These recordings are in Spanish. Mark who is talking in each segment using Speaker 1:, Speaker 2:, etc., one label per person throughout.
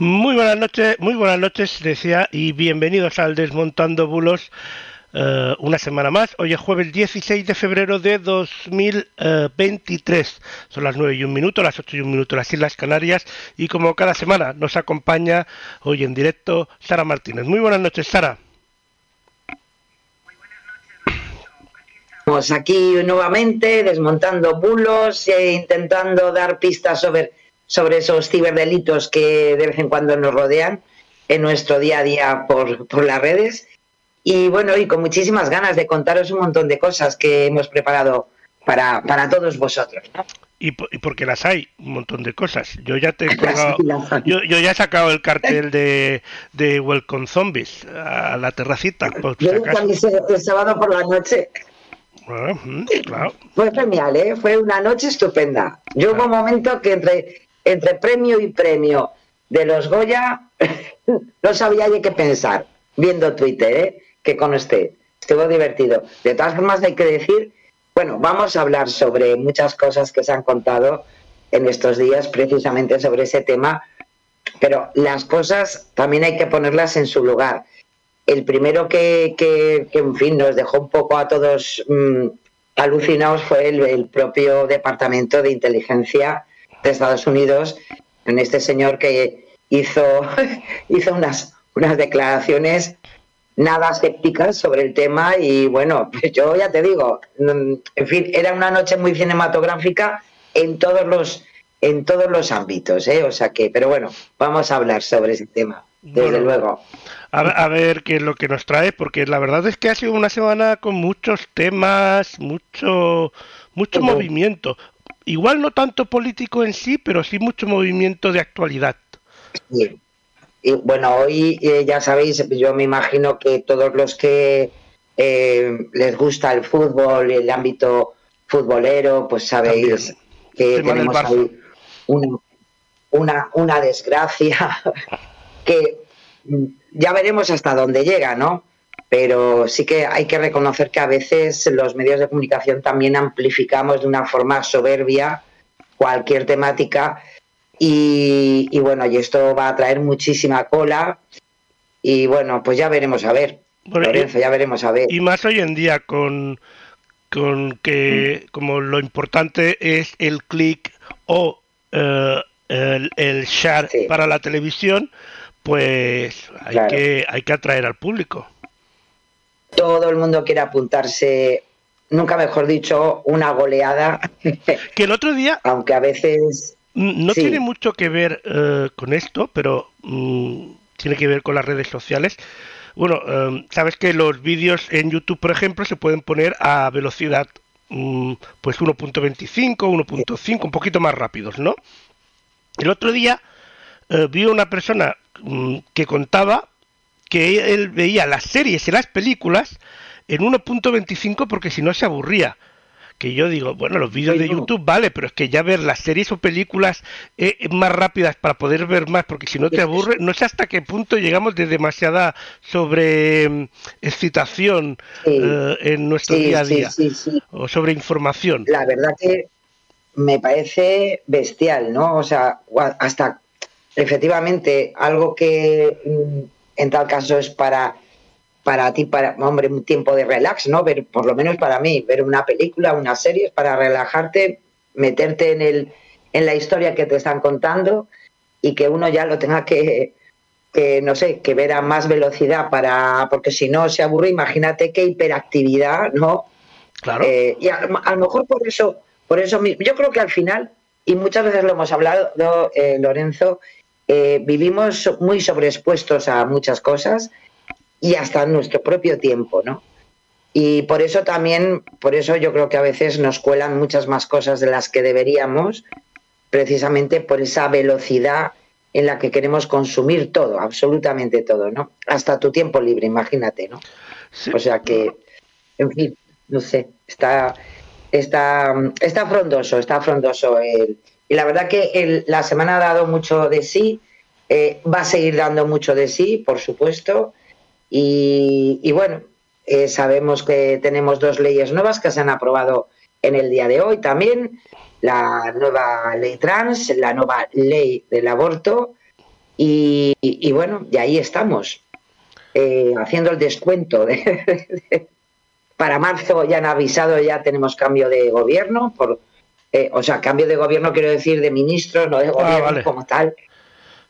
Speaker 1: Muy buenas noches, muy buenas noches, decía, y bienvenidos al Desmontando Bulos. eh, una semana más. Hoy es jueves 16 de febrero de 2023. Son las 9 y un minuto, las 8 y un minuto las Islas Canarias. Y como cada semana nos acompaña hoy en directo Sara Martínez. Muy buenas noches, Sara.
Speaker 2: Estamos aquí nuevamente desmontando bulos e intentando dar pistas sobre, sobre esos ciberdelitos que de vez en cuando nos rodean en nuestro día a día por, por las redes. Y bueno, y con muchísimas ganas de contaros un montón de cosas que hemos preparado para, para todos vosotros. ¿no?
Speaker 1: Y, y porque las hay, un montón de cosas. Yo ya te he yo, yo ya he sacado el cartel de, de Welcome Zombies a la terracita. por
Speaker 2: Yo hice el sábado por la noche.
Speaker 1: Ah, mm, claro.
Speaker 2: Fue genial, ¿eh? Fue una noche estupenda. Yo hubo un momento que entre, entre premio y premio de los Goya no sabía yo qué pensar viendo Twitter, ¿eh? Que con este estuvo divertido. De todas formas hay que decir, bueno, vamos a hablar sobre muchas cosas que se han contado en estos días precisamente sobre ese tema, pero las cosas también hay que ponerlas en su lugar. El primero que, que, que, en fin, nos dejó un poco a todos mm, alucinados fue el propio Departamento de Inteligencia de Estados Unidos, en este señor que hizo, hizo unas, unas declaraciones nada escépticas sobre el tema y bueno, pues yo ya te digo, mm, en fin, era una noche muy cinematográfica en todos los en todos los ámbitos, ¿eh? o sea que, pero bueno, vamos a hablar sobre ese tema, desde
Speaker 1: Bueno.
Speaker 2: luego.
Speaker 1: A, a ver qué es lo que nos trae, porque la verdad es que ha sido una semana con muchos temas, mucho, mucho movimiento. Igual no tanto político en sí, pero sí mucho movimiento de actualidad.
Speaker 2: Sí. Y bueno, hoy eh, ya sabéis, yo me imagino que todos los que eh, les gusta el fútbol, el ámbito futbolero, pues sabéis que tenemos ahí una, una, una desgracia que ya veremos hasta dónde llega, ¿no? Pero sí que hay que reconocer que a veces los medios de comunicación también amplificamos de una forma soberbia cualquier temática y, y bueno, y esto va a traer muchísima cola y bueno, pues ya veremos a ver.
Speaker 1: Bueno, y-
Speaker 2: Lorenzo, ya veremos a ver.
Speaker 1: Y más hoy en día con, con que como lo importante es el clic o eh, el, el share
Speaker 2: Sí.
Speaker 1: para la televisión, pues hay,
Speaker 2: Claro.
Speaker 1: que, hay que atraer al público.
Speaker 2: Todo el mundo quiere apuntarse, nunca mejor dicho, una goleada,
Speaker 1: Que el otro día
Speaker 2: aunque a veces
Speaker 1: No
Speaker 2: Sí.
Speaker 1: tiene mucho que ver eh, con esto, pero mm, tiene que ver con las redes sociales. Bueno, em, sabes que los vídeos en YouTube, por ejemplo, se pueden poner a velocidad mm, pues 1.25, 1.5, un poquito más rápidos, ¿no? El otro día eh, vi una persona mm, que contaba que él veía las series y las películas en 1.25 porque si no se aburría. Que yo digo, bueno, los vídeos
Speaker 2: Sí,
Speaker 1: de
Speaker 2: no.
Speaker 1: YouTube vale, pero es que ya ver las series o películas eh, eh, más rápidas para poder ver más, porque si no te aburre, no sé hasta qué punto llegamos de demasiada sobre mm, excitación
Speaker 2: Sí.
Speaker 1: eh, en nuestro
Speaker 2: sí,
Speaker 1: día a día
Speaker 2: sí, sí.
Speaker 1: o sobre información.
Speaker 2: La verdad que me parece bestial, ¿no? O sea, hasta efectivamente algo que mm, en tal caso es para para ti, para, hombre, un tiempo de relax, ¿no? Ver, por lo menos para mí, ver una película, una serie, es para relajarte, meterte en, el, en la historia que te están contando y que uno ya lo tenga que, que, no sé, que ver a más velocidad para, porque si no se aburre, imagínate qué hiperactividad, ¿no?
Speaker 1: Claro.
Speaker 2: Eh, y a, a, lo mejor por eso, por eso mismo, yo creo que al final, y muchas veces lo hemos hablado, eh, Lorenzo, eh, vivimos muy sobreexpuestos a muchas cosas y hasta nuestro propio tiempo, ¿no? Y por eso también, por eso yo creo que a veces nos cuelan muchas más cosas de las que deberíamos, precisamente por esa velocidad en la que queremos consumir todo, absolutamente todo, ¿no? Hasta tu tiempo libre, imagínate, ¿no? O sea que, en fin, no sé, está, está, está frondoso, está frondoso. El, y la verdad que la semana ha dado mucho de sí, eh, va a seguir dando mucho de sí, por supuesto. Y, bueno, eh, sabemos que tenemos dos leyes nuevas que se han aprobado en el día de hoy también. La nueva ley trans, la nueva ley del aborto. Y, bueno, y ahí estamos, eh, haciendo el descuento. para marzo ya han avisado, ya tenemos cambio de gobierno, por, o sea, cambio de gobierno quiero decir de ministros, no de ah, gobierno como tal.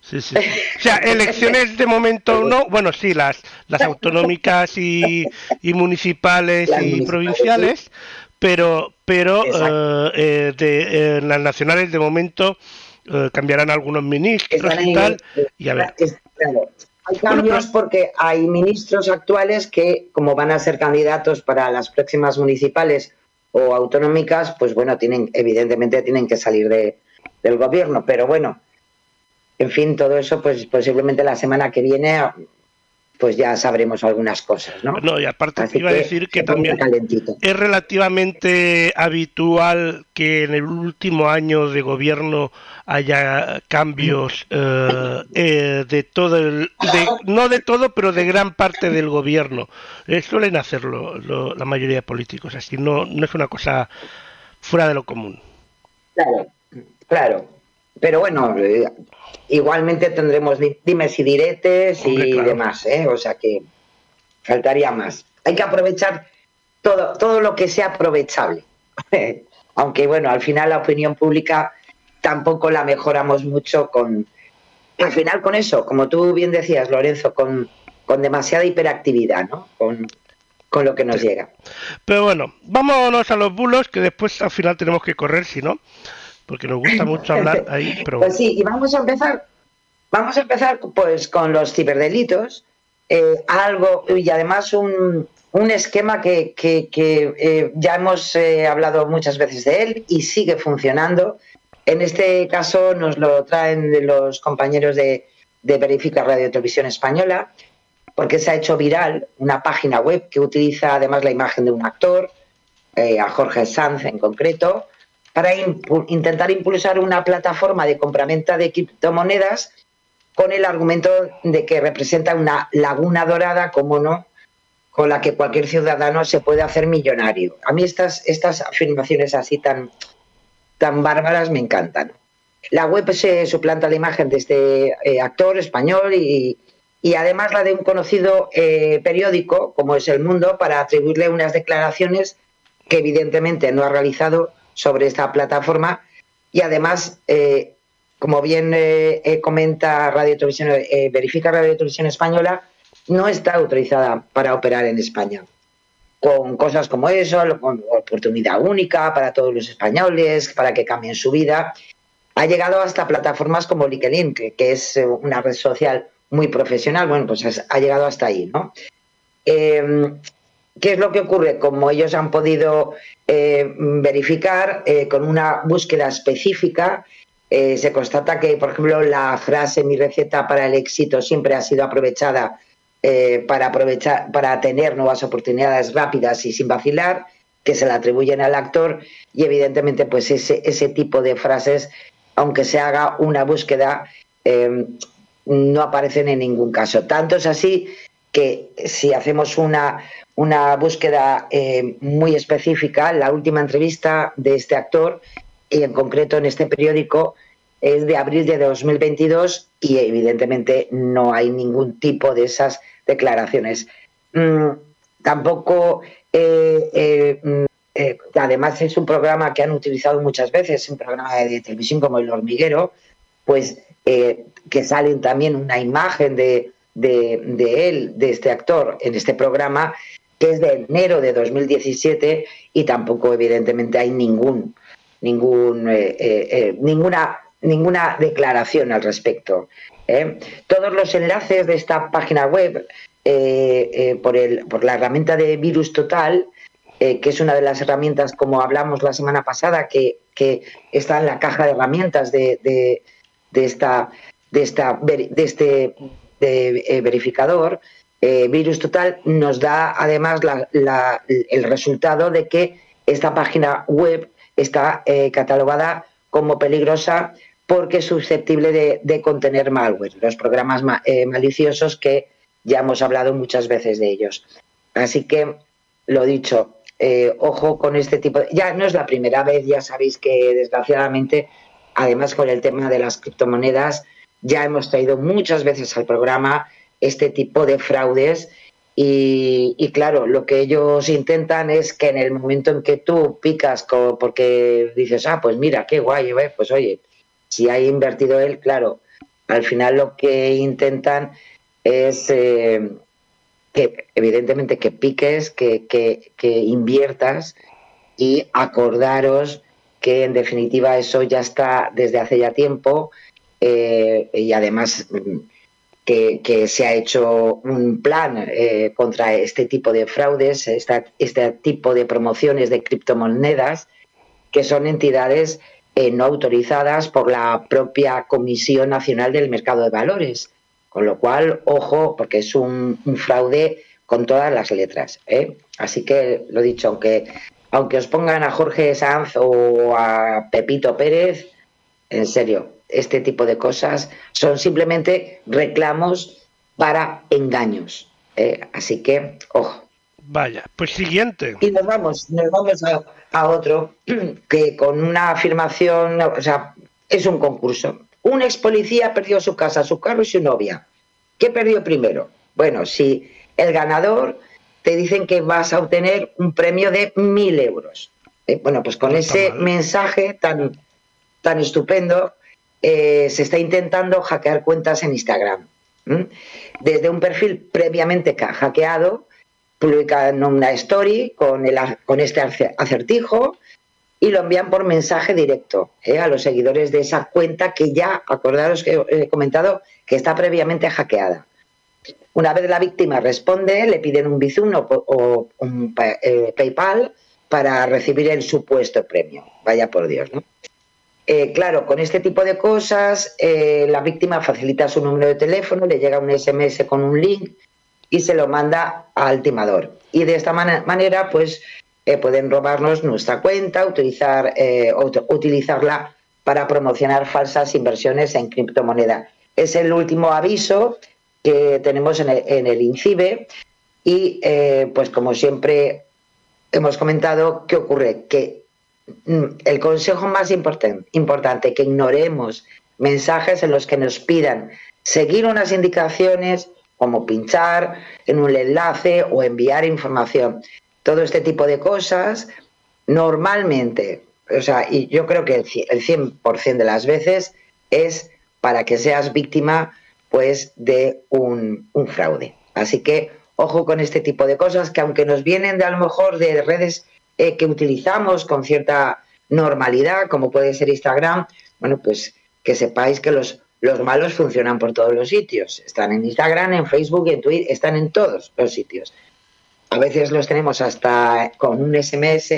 Speaker 1: Sí, sí. O sea, elecciones de momento no, bueno, sí, las, las autonómicas y, municipales y provinciales, pero, pero eh, eh, de, las nacionales de momento eh, cambiarán algunos ministros y tal, y a ver.
Speaker 2: Hay cambios porque hay ministros actuales que, como van a ser candidatos para las próximas municipales o autonómicas, pues bueno, tienen, evidentemente tienen que salir de, del gobierno, pero bueno, en fin, todo eso, pues posiblemente la semana que viene pues ya sabremos algunas cosas, ¿no?
Speaker 1: No, y aparte iba a decir que también es relativamente habitual que en el último año de gobierno haya cambios eh, eh, de todo el, no de todo, pero de gran parte del gobierno. Eh, suelen hacerlo la mayoría de políticos, así no, no es una cosa fuera de lo común.
Speaker 2: Claro, claro. Pero bueno, igualmente tendremos dimes y diretes y demás, ¿eh? o sea que faltaría más. Hay que aprovechar todo, todo lo que sea aprovechable. Aunque bueno, al final la opinión pública tampoco la mejoramos mucho con, al final con eso, como tú bien decías, Lorenzo, con, con demasiada hiperactividad, ¿no? Con, con lo que nos llega.
Speaker 1: Pero bueno, vámonos a los bulos, que después al final tenemos que correr, si no porque nos gusta mucho hablar ahí. Pero...
Speaker 2: Pues sí, y vamos a empezar, vamos a empezar pues con los ciberdelitos, eh, algo y además un, un esquema que, que, eh, ya hemos eh, hablado muchas veces de él y sigue funcionando. En este caso nos lo traen los compañeros de, de Verifica Radio Televisión Española, porque se ha hecho viral una página web que utiliza además la imagen de un actor, a Jorge Sanz en concreto, para intentar impulsar una plataforma de compraventa de criptomonedas con el argumento de que representa una laguna dorada, como no, con la que cualquier ciudadano se puede hacer millonario. A mí estas, estas afirmaciones así tan, tan bárbaras me encantan. La web se suplanta la imagen de este eh, actor español y, además la de un conocido eh, periódico, como es El Mundo, para atribuirle unas declaraciones que evidentemente no ha realizado sobre esta plataforma y además, eh, como bien eh, eh, comenta Radio Televisión, verifica Radio Televisión Española, no está autorizada para operar en España. Con cosas como eso, con oportunidad única para todos los españoles, para que cambien su vida. Ha llegado hasta plataformas como LinkedIn, que, que es una red social muy profesional. Bueno, pues ha llegado hasta ahí, ¿no? ¿Qué es lo que ocurre? Como ellos han podido eh, verificar eh, con una búsqueda específica, eh, se constata que, por ejemplo, la frase mi receta para el éxito siempre ha sido aprovechada para aprovechar, para tener nuevas oportunidades rápidas y sin vacilar, que se la atribuyen al actor, y evidentemente, pues ese, ese tipo de frases, aunque se haga una búsqueda, no aparecen en ningún caso. Tanto es así que si hacemos una, una búsqueda eh, muy específica. La última entrevista de este actor, y en concreto en este periódico, es de abril de 2022 y evidentemente no hay ningún tipo de esas declaraciones. Mm, tampoco, eh, eh, mm, además es un programa que han utilizado muchas veces, un programa de televisión como El Hormiguero, pues que salen también una imagen de, de, él, de este actor, en este programa, que es de enero de 2017 y tampoco evidentemente hay ningún, ningún, eh, eh, eh, ninguna, ninguna declaración al respecto. Todos los enlaces de esta página web por, el, por la herramienta de Virus Total, que es una de las herramientas, como hablamos la semana pasada, que, que está en la caja de herramientas de, de, de esta, de, esta, de este verificador. Eh, Virus Total nos da además la, la, el resultado de que esta página web está eh, catalogada como peligrosa porque es susceptible de, de contener malware, los programas ma eh, maliciosos que ya hemos hablado muchas veces de ellos. Así que, lo dicho, eh, ojo con este tipo de... Ya no es la primera vez, ya sabéis que desgraciadamente, además con el tema de las criptomonedas, ya hemos traído muchas veces al programa este tipo de fraudes y, claro, lo que ellos intentan es que en el momento en que tú picas porque dices, ah, pues mira, qué guay, ¿eh? pues oye, si ha invertido él, claro, al final lo que intentan es eh, que evidentemente que piques, que, que, inviertas y acordaros que en definitiva eso ya está desde hace ya tiempo eh, y además que, se ha hecho un plan eh, contra este tipo de fraudes, este tipo de promociones de criptomonedas, que son entidades eh, no autorizadas por la propia Comisión Nacional del Mercado de Valores. Con lo cual, ojo, porque es un, un fraude con todas las letras. ¿eh? Así que, lo dicho, aunque, aunque os pongan a Jorge Sanz o a Pepito Pérez, en serio, este tipo de cosas son simplemente reclamos para engaños. ¿eh? Así que, ojo.
Speaker 1: Vaya, pues siguiente.
Speaker 2: Y nos vamos, nos vamos a, a, otro que con una afirmación, o sea, es un concurso. Un ex policía perdió su casa, su carro y su novia. ¿Qué perdió primero? Bueno, si el ganador te dicen que vas a obtener un premio de mil euros. ¿eh? Bueno, pues con no ese mensaje tan, tan estupendo, eh, se está intentando hackear cuentas en Instagram. Desde un perfil previamente hackeado, publican una story con, este acertijo y lo envían por mensaje directo ¿eh? a los seguidores de esa cuenta que ya, acordaros que he comentado, que está previamente hackeada. Una vez la víctima responde, le piden un Bizum o, o un eh, PayPal para recibir el supuesto premio. Vaya por Dios, ¿no? Eh, claro, con este tipo de cosas, eh, la víctima facilita su número de teléfono, le llega un SMS con un link y se lo manda al timador. Y de esta man manera, pues, eh, pueden robarnos nuestra cuenta, utilizar, utilizarla para promocionar falsas inversiones en criptomoneda. Es el último aviso que tenemos en el, en el INCIBE y, pues, como siempre hemos comentado, ¿qué ocurre? Que el consejo más important, importante, que ignoremos mensajes en los que nos pidan seguir unas indicaciones como pinchar en un enlace o enviar información. Todo este tipo de cosas, normalmente, o sea, y yo creo que el 100% de las veces es para que seas víctima pues de un, un fraude. Así que ojo con este tipo de cosas que aunque nos vienen de a lo mejor de redes eh, que utilizamos con cierta normalidad, como puede ser Instagram, bueno, pues que sepáis que los, los malos funcionan por todos los sitios. Están en Instagram, en Facebook, en Twitter, están en todos los sitios. A veces los tenemos hasta con un SMS,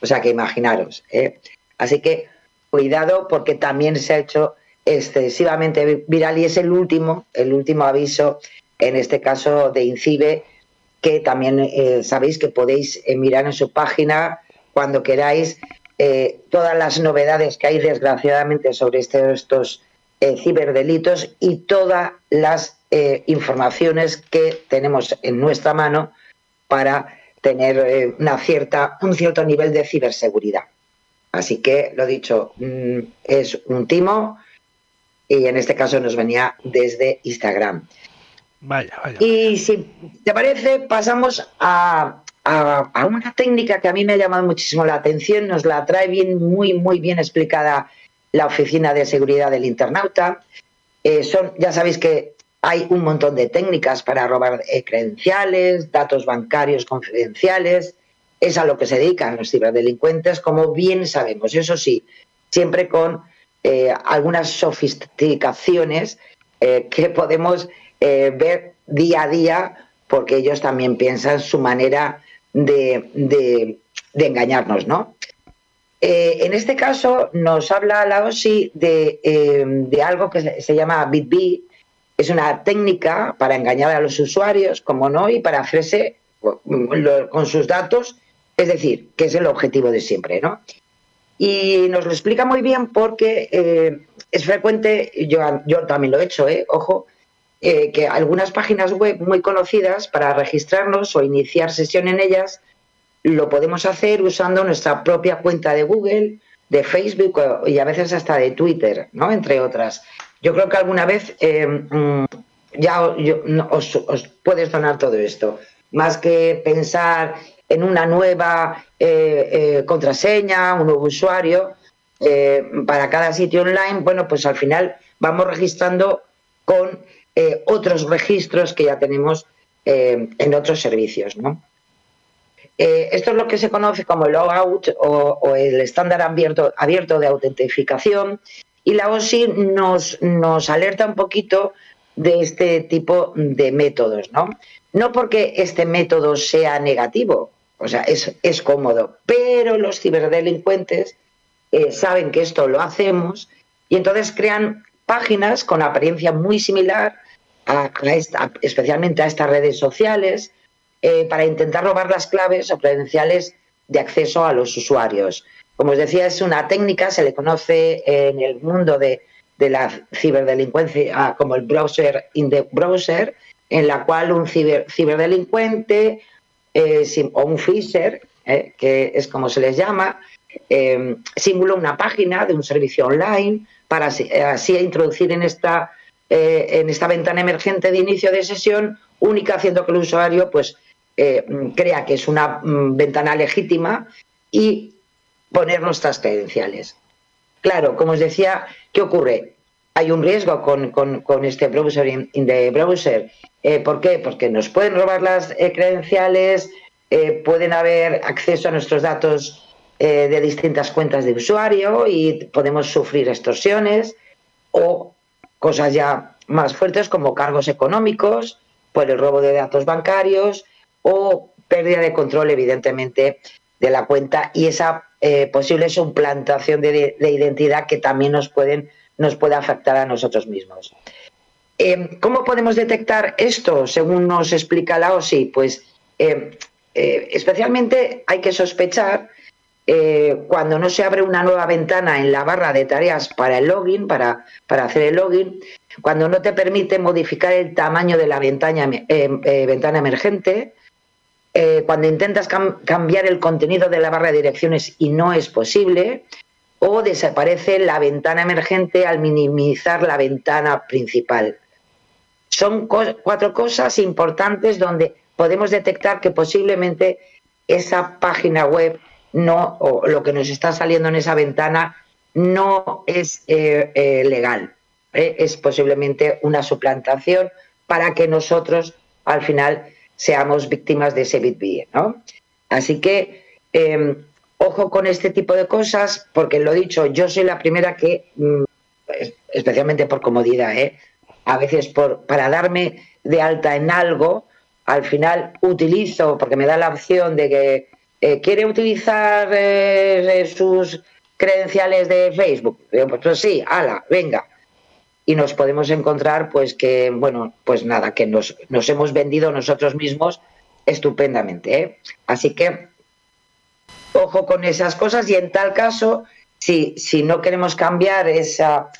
Speaker 2: o sea que imaginaros. ¿eh? Así que cuidado porque también se ha hecho excesivamente viral y es el último, el último aviso, en este caso de INCIBE, que también eh, sabéis que podéis eh, mirar en su página cuando queráis eh, todas las novedades que hay desgraciadamente sobre este, estos ciberdelitos y todas las informaciones que tenemos en nuestra mano para tener una cierta, un cierto nivel de ciberseguridad. Así que, lo dicho, mmm, es un timo y en este caso nos venía desde Instagram.
Speaker 1: Vaya, vaya.
Speaker 2: Y si te parece, pasamos a, a, a, una técnica que a mí me ha llamado muchísimo la atención, nos la trae bien, muy, muy bien explicada la Oficina de Seguridad del Internauta. Eh, son, ya sabéis que hay un montón de técnicas para robar eh, credenciales, datos bancarios confidenciales, es a lo que se dedican los ciberdelincuentes, como bien sabemos. Eso sí, siempre con eh, algunas sofisticaciones eh, que podemos eh, ver día a día porque ellos también piensan su manera de, de, engañarnos, ¿no? Eh, en este caso nos habla la OSI de, eh, de algo que se, llama BitB, es una técnica para engañar a los usuarios, como no, y para hacerse con sus datos, es decir, que es el objetivo de siempre, ¿no? Y nos lo explica muy bien porque es frecuente, yo, yo también lo he hecho, ¿eh? ojo, eh, que algunas páginas web muy conocidas para registrarnos o iniciar sesión en ellas lo podemos hacer usando nuestra propia cuenta de Google, de Facebook y a veces hasta de Twitter, ¿no? entre otras. Yo creo que alguna vez eh, mm, ya os, puedes donar todo esto, más que pensar en una nueva eh, eh, contraseña, un nuevo usuario para cada sitio online, bueno, pues al final vamos registrando con otros registros que ya tenemos en otros servicios, ¿no? esto es lo que se conoce como el logout o, o el estándar abierto, abierto de autentificación y la OSI nos, nos alerta un poquito de este tipo de métodos, ¿no? No porque este método sea negativo, o sea, es, cómodo. Pero los ciberdelincuentes eh, saben que esto lo hacemos y entonces crean páginas con apariencia muy similar especialmente a estas redes sociales, eh, para intentar robar las claves o credenciales de acceso a los usuarios. Como os decía, es una técnica, se le conoce en el mundo de, la ciberdelincuencia como el browser in the browser, en la cual un ciberdelincuente eh, o un phisher, eh, que es como se les llama, simula una página de un servicio online para así, introducir en esta, en esta ventana emergente de inicio de sesión única, haciendo que el usuario pues, crea que es una mm, ventana legítima y poner nuestras credenciales. Claro, como os decía, ¿qué ocurre? Hay un riesgo con, este browser in, the browser eh, ¿Por qué? Porque nos pueden robar las eh, credenciales, eh, pueden haber acceso a nuestros datos de distintas cuentas de usuario y podemos sufrir extorsiones o cosas ya más fuertes como cargos económicos por el robo de datos bancarios o pérdida de control, evidentemente, de la cuenta y esa posible suplantación de, de, identidad que también nos, pueden, nos puede afectar a nosotros mismos. Eh, ¿Cómo podemos detectar esto, según nos explica la OSI? Pues eh, eh, especialmente hay que sospechar cuando no se abre una nueva ventana en la barra de tareas para el login, para, hacer el login, cuando no te permite modificar el tamaño de la ventana, ventana emergente, cuando intentas cambiar el contenido de la barra de direcciones y no es posible, o desaparece la ventana emergente al minimizar la ventana principal. Son cuatro cosas importantes donde podemos detectar que posiblemente esa página web no, o lo que nos está saliendo en esa ventana no es eh, eh, legal. ¿eh? Es posiblemente una suplantación para que nosotros al final seamos víctimas de ese BitB. ¿no? Así que em, ojo con este tipo de cosas, porque lo dicho, yo soy la primera que, mm, especialmente por comodidad, ¿eh? a veces por, para darme de alta en algo, al final utilizo, porque me da la opción de que eh, quiere utilizar eh, sus credenciales de Facebook. Pues, pues, sí, ala, venga. Y nos podemos encontrar, pues que, bueno, pues nada, que nos, nos hemos vendido nosotros mismos estupendamente. ¿eh? Así que, ojo con esas cosas y en tal caso, si, si no queremos cambiar esa,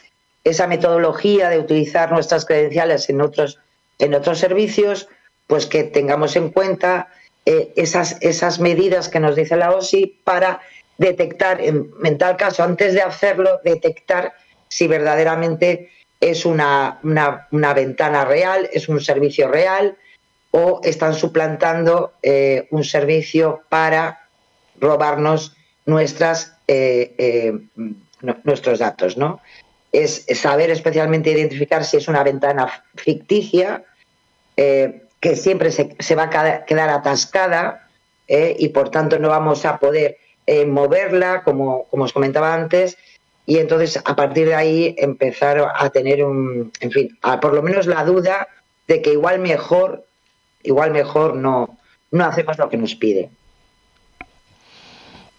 Speaker 2: esa metodología de utilizar nuestras credenciales en otros, en otros servicios, pues que tengamos en cuenta eh, esas, esas medidas que nos dice la OSI para detectar, en, tal caso, antes de hacerlo, detectar si verdaderamente es una, una, ventana real, es un servicio real o están suplantando eh, un servicio para robarnos nuestras, eh, nuestros datos, ¿no? es saber especialmente identificar si es una ventana ficticia, que siempre se, va a quedar atascada eh, y por tanto no vamos a poder eh, moverla, como, como os comentaba antes, y entonces a partir de ahí empezar a tener un, en fin, por lo menos la duda de que igual mejor igual mejor no, no hacemos lo que nos pide.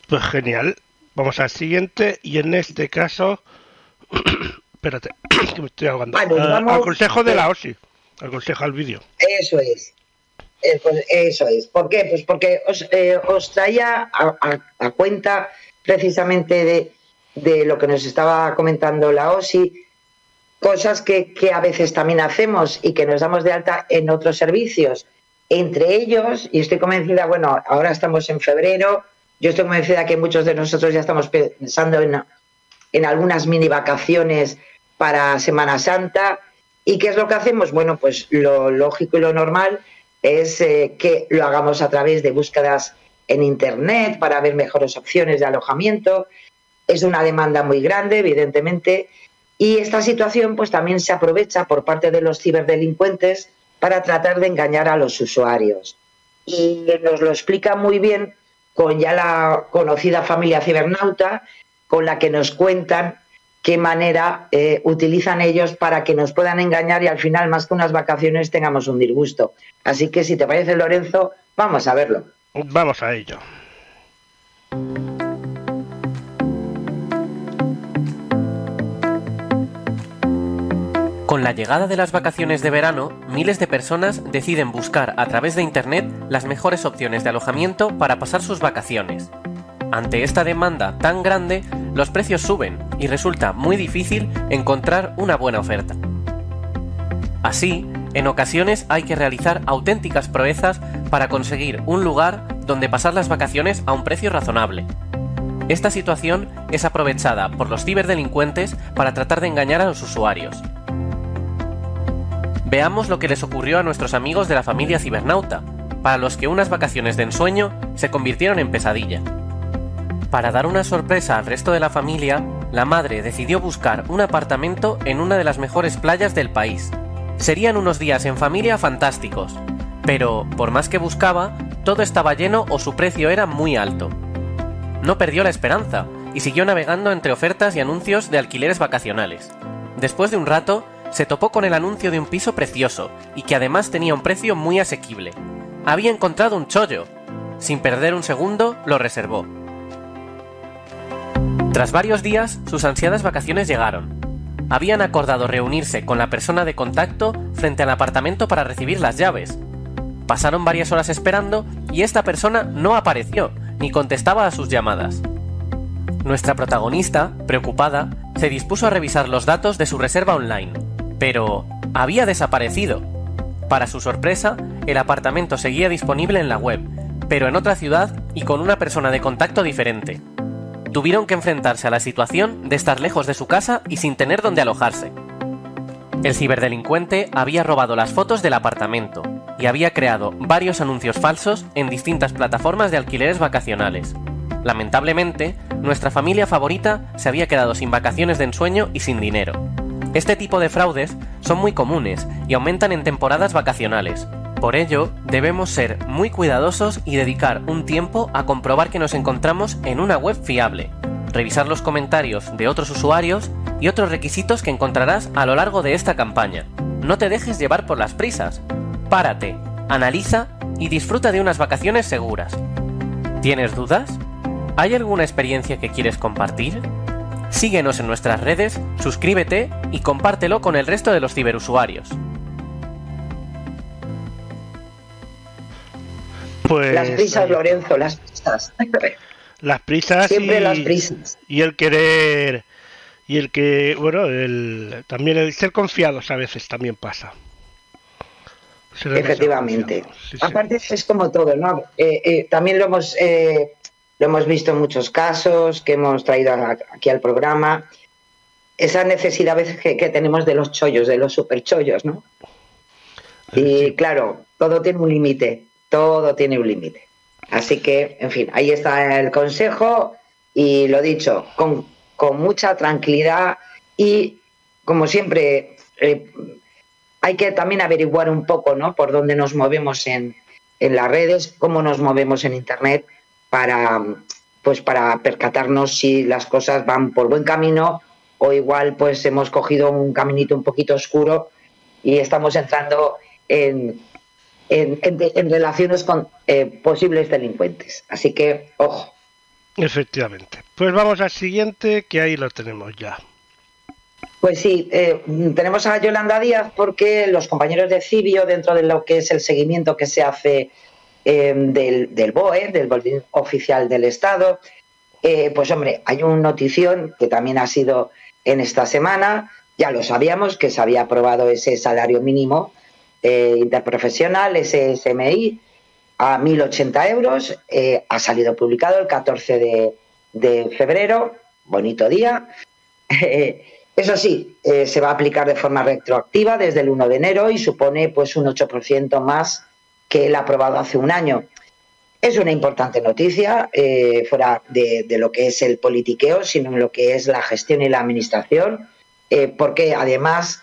Speaker 1: Pues genial. Vamos al siguiente y en este caso, espérate, que me estoy ahogando.
Speaker 2: Vale,
Speaker 1: Ah, al consejo de la OSI, al consejo al vídeo.
Speaker 2: Eso es. Eh, pues eso es. ¿Por qué? Pues porque os, eh, os traía a cuenta precisamente de, de lo que nos estaba comentando la OSI, cosas que, que a veces también hacemos y que nos damos de alta en otros servicios. Entre ellos, y estoy convencida, bueno, ahora estamos en febrero, yo estoy convencida que muchos de nosotros ya estamos pensando en, en algunas mini vacaciones para Semana Santa. ¿Y qué es lo que hacemos? Bueno, pues lo lógico y lo normal es eh, que lo hagamos a través de búsquedas en Internet para ver mejores opciones de alojamiento. Es una demanda muy grande, evidentemente, y esta situación pues también se aprovecha por parte de los ciberdelincuentes para tratar de engañar a los usuarios. Y nos lo explica muy bien con ya la conocida familia cibernauta, con la que nos cuentan qué manera eh, utilizan ellos para que nos puedan engañar y al final, más que unas vacaciones, tengamos un disgusto. Así que si te parece, Lorenzo, vamos a verlo.
Speaker 1: Vamos a ello.
Speaker 3: Con la llegada de las vacaciones de verano, miles de personas deciden buscar a través de Internet las mejores opciones de alojamiento para pasar sus vacaciones. Ante esta demanda tan grande, los precios suben y resulta muy difícil encontrar una buena oferta. Así, en ocasiones hay que realizar auténticas proezas para conseguir un lugar donde pasar las vacaciones a un precio razonable. Esta situación es aprovechada por los ciberdelincuentes para tratar de engañar a los usuarios. Veamos lo que les ocurrió a nuestros amigos de la familia cibernauta, para los que unas vacaciones de ensueño se convirtieron en pesadilla. Para dar una sorpresa al resto de la familia, la madre decidió buscar un apartamento en una de las mejores playas del país. Serían unos días en familia fantásticos, pero por más que buscaba, todo estaba lleno o su precio era muy alto. No perdió la esperanza y siguió navegando entre ofertas y anuncios de alquileres vacacionales. Después de un rato, se topó con el anuncio de un piso precioso y que además tenía un precio muy asequible. Había encontrado un chollo. Sin perder un segundo, lo reservó. Tras varios días, sus ansiadas vacaciones llegaron. Habían acordado reunirse con la persona de contacto frente al apartamento para recibir las llaves. Pasaron varias horas esperando y esta persona no apareció ni contestaba a sus llamadas. Nuestra protagonista, preocupada, se dispuso a revisar los datos de su reserva online, pero había desaparecido. Para su sorpresa, el apartamento seguía disponible en la web, pero en otra ciudad y con una persona de contacto diferente. Tuvieron que enfrentarse a la situación de estar lejos de su casa y sin tener donde alojarse. El ciberdelincuente había robado las fotos del apartamento y había creado varios anuncios falsos en distintas plataformas de alquileres vacacionales. Lamentablemente, nuestra familia favorita se había quedado sin vacaciones de ensueño y sin dinero. Este tipo de fraudes son muy comunes y aumentan en temporadas vacacionales. Por ello, debemos ser muy cuidadosos y dedicar un tiempo a comprobar que nos encontramos en una web fiable, revisar los comentarios de otros usuarios y otros requisitos que encontrarás a lo largo de esta campaña. No te dejes llevar por las prisas. Párate, analiza y disfruta de unas vacaciones seguras. ¿Tienes dudas? ¿Hay alguna experiencia que quieres compartir? Síguenos en nuestras redes, suscríbete y compártelo con el resto de los ciberusuarios.
Speaker 1: Pues
Speaker 2: Las prisas,
Speaker 1: ahí-
Speaker 2: Lorenzo, las prisas.
Speaker 1: las prisas
Speaker 2: Siempre
Speaker 1: y,
Speaker 2: las prisas.
Speaker 1: y el querer y el que bueno el también el ser confiados a veces también pasa
Speaker 2: Efectivamente.
Speaker 1: sí.
Speaker 2: Aparte es como todo, ¿no? Eh, eh, también lo hemos eh, lo hemos visto en muchos casos que hemos traído aquí al programa. Esa necesidad a veces que, que tenemos de los chollos, de los superchollos, ¿no? Y claro, todo tiene un límite, todo tiene un límite. Así que, en fin, ahí está el consejo y lo dicho, con, con mucha tranquilidad y, como siempre, eh, hay que también averiguar un poco, ¿no? Por dónde nos movemos en, en las redes, cómo nos movemos en Internet para, pues, para percatarnos si las cosas van por buen camino o igual pues hemos cogido un caminito un poquito oscuro y estamos entrando en, en, en relaciones con posibles delincuentes. Así que, ojo.
Speaker 1: Efectivamente. Pues vamos al siguiente, que ahí lo tenemos ya.
Speaker 2: Pues sí, eh, tenemos a Yolanda Díaz porque los compañeros de Cibio, dentro de lo que es el seguimiento que se hace eh, del, BOE, del Boletín Oficial del Estado, eh, pues hombre, hay una notición que también ha sido en esta semana, ya lo sabíamos, que se había aprobado ese salario mínimo interprofesional, ese SMI, a 1.080 euros, ha salido publicado el 14 de, febrero, bonito día. Eso sí, eh, se va a aplicar de forma retroactiva desde el 1 de enero y supone pues un 8% más que el aprobado hace un año. Es una importante noticia, eh, fuera de, lo que es el politiqueo, sino en lo que es la gestión y la administración, eh, porque además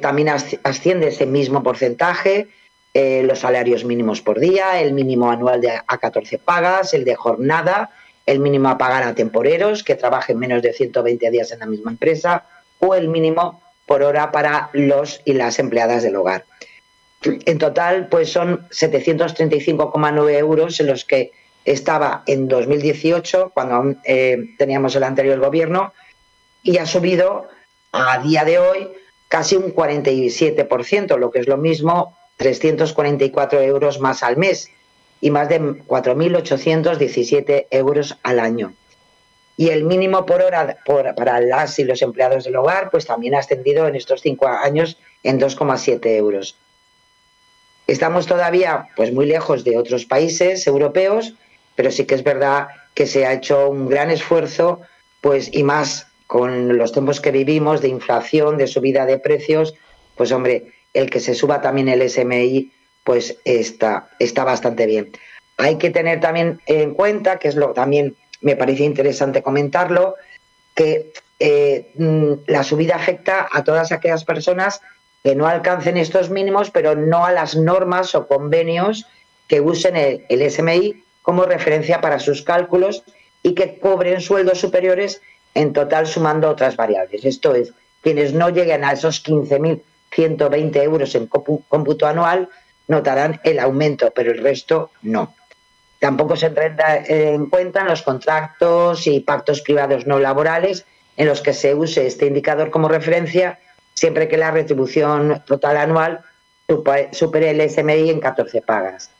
Speaker 2: también asciende ese mismo porcentaje los salarios mínimos por día, el mínimo anual de a 14 pagas, el de jornada el mínimo a pagar a temporeros que trabajen menos de 120 días en la misma empresa o el mínimo por hora para los y las empleadas del hogar. En total, pues son 735,9 euros en los que estaba en 2018, cuando eh, teníamos el anterior gobierno, y ha subido a día de hoy casi un 47%, lo que es lo mismo, 344 euros más al mes y más de 4.817 euros al año. Y el mínimo por hora para las y los empleados del hogar, pues también ha ascendido en estos cinco años en 2,7 euros. Estamos todavía pues muy lejos de otros países europeos, pero sí que es verdad que se ha hecho un gran esfuerzo, pues y más con los tiempos que vivimos de inflación, de subida de precios, pues hombre, el que se suba también el SMI pues está, está bastante bien. Hay que tener también en cuenta, que es lo también me parece interesante comentarlo, que eh, mm, la subida afecta a todas aquellas personas que no alcancen estos mínimos, pero no a las normas o convenios que usen el, el SMI como referencia para sus cálculos y que cobren sueldos superiores en total sumando otras variables. Esto es, quienes no lleguen a esos 15.120 euros en cómputo anual notarán el aumento, pero el resto no. Tampoco se tendrá en cuenta los contratos y pactos privados no laborales en los que se use este indicador como referencia siempre que la retribución total anual supere el SMI en 14 pagas.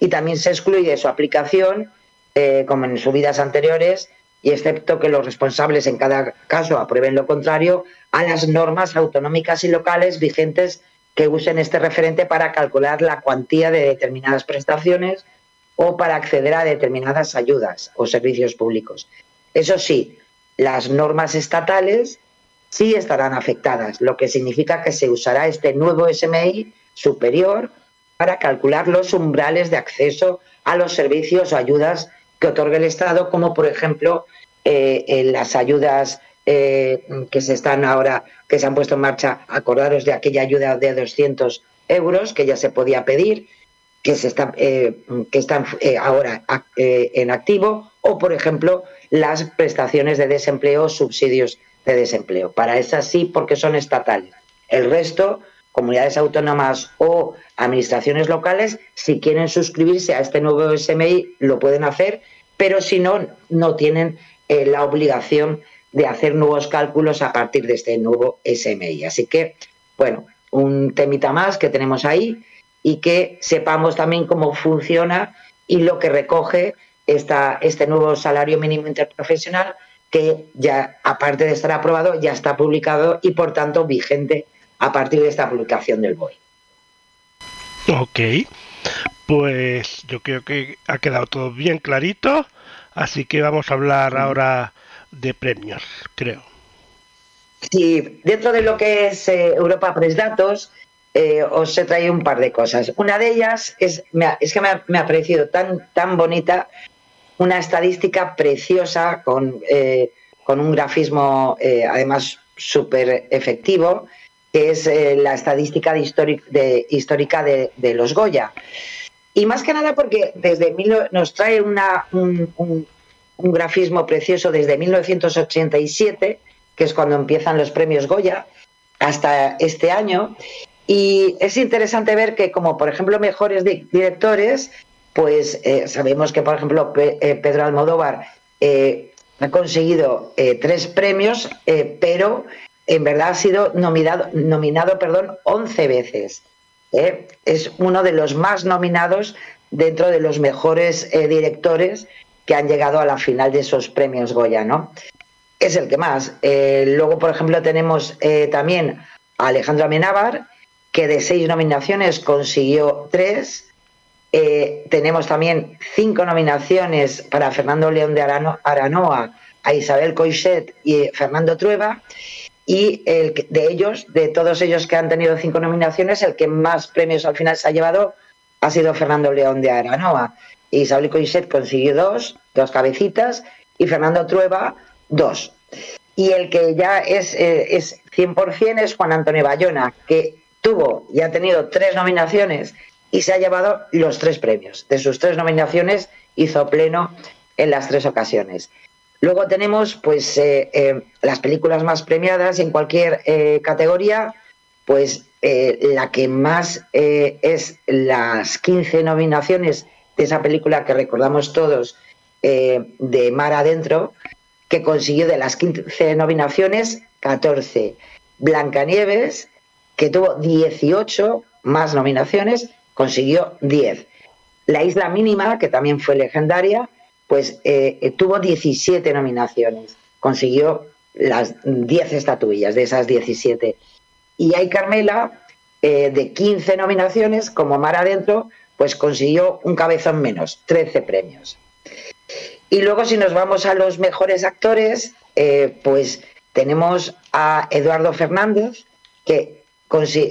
Speaker 2: Y también se excluye su aplicación, eh, como en subidas anteriores, y excepto que los responsables en cada caso aprueben lo contrario, a las normas autonómicas y locales vigentes que usen este referente para calcular la cuantía de determinadas prestaciones o para acceder a determinadas ayudas o servicios públicos. Eso sí, las normas estatales sí estarán afectadas, lo que significa que se usará este nuevo SMI superior para calcular los umbrales de acceso a los servicios o ayudas que otorga el Estado, como por ejemplo eh, las ayudas eh, que se están ahora, que se han puesto en marcha, acordaros de aquella ayuda de 200 euros que ya se podía pedir, que se está, eh, que están eh, ahora en activo, o por ejemplo las prestaciones de desempleo, subsidios de desempleo. Para esas sí, porque son estatales. El resto, comunidades autónomas o administraciones locales, si quieren suscribirse a este nuevo SMI, lo pueden hacer, pero si no, no tienen la obligación de hacer nuevos cálculos a partir de este nuevo SMI. Así que, bueno, un temita más que tenemos ahí y que sepamos también cómo funciona y lo que recoge esta, este nuevo salario mínimo interprofesional que ya, aparte de estar aprobado, ya está publicado y por tanto vigente a partir de esta publicación del BOE.
Speaker 1: Ok, pues yo creo que ha quedado todo bien clarito, así que vamos a hablar ahora de premios, creo.
Speaker 2: Sí, dentro de lo que es eh, Europa Press Datos, eh, os he traído un par de cosas. Una de ellas es, es que me ha, parecido tan, tan bonita una estadística preciosa con, eh, con un grafismo además súper efectivo, que es la estadística de, histórica de, los Goya. Y más que nada porque desde nos trae un, un grafismo precioso desde 1987, que es cuando empiezan los premios Goya, hasta este año. Y es interesante ver que, como por ejemplo, mejores directores, pues eh, sabemos que, por ejemplo, eh, Pedro Almodóvar eh, ha conseguido tres premios, pero en verdad ha sido nominado, nominado perdón, 11 veces. Es uno de los más nominados dentro de los mejores directores que han llegado a la final de esos premios Goya, ¿no? Es el que más. luego, por ejemplo, tenemos también a Alejandro Amenábar, que de seis nominaciones consiguió tres. Eh, tenemos también cinco nominaciones para Fernando León de Aranoa, a Isabel Coixet y Fernando Trueba. Y el, de ellos, de todos ellos que han tenido cinco nominaciones, el que más premios al final se ha llevado ha sido Fernando León de Aranoa. Isabel Coixet consiguió dos, dos cabecitas, y Fernando Trueba, dos. Y el que ya es, eh, es 100% es Juan Antonio Bayona, que tuvo y ha tenido tres nominaciones y se ha llevado los tres premios. De sus tres nominaciones hizo pleno en las tres ocasiones. Luego tenemos pues eh, eh, las películas más premiadas en cualquier eh, categoría, pues la que más es las 15 nominaciones de esa película que recordamos todos de Mar Adentro, que consiguió de las 15 nominaciones 14. Blancanieves, que tuvo 18 más nominaciones, consiguió 10. La Isla Mínima, que también fue legendaria, pues eh, tuvo 17 nominaciones, consiguió las 10 estatuillas de esas 17. Y hay Carmela, eh, de 15 nominaciones, como Mar Adentro, pues consiguió un cabezón menos, 13 premios. Y luego si nos vamos a los mejores actores, eh, pues tenemos a Eduardo Fernández, que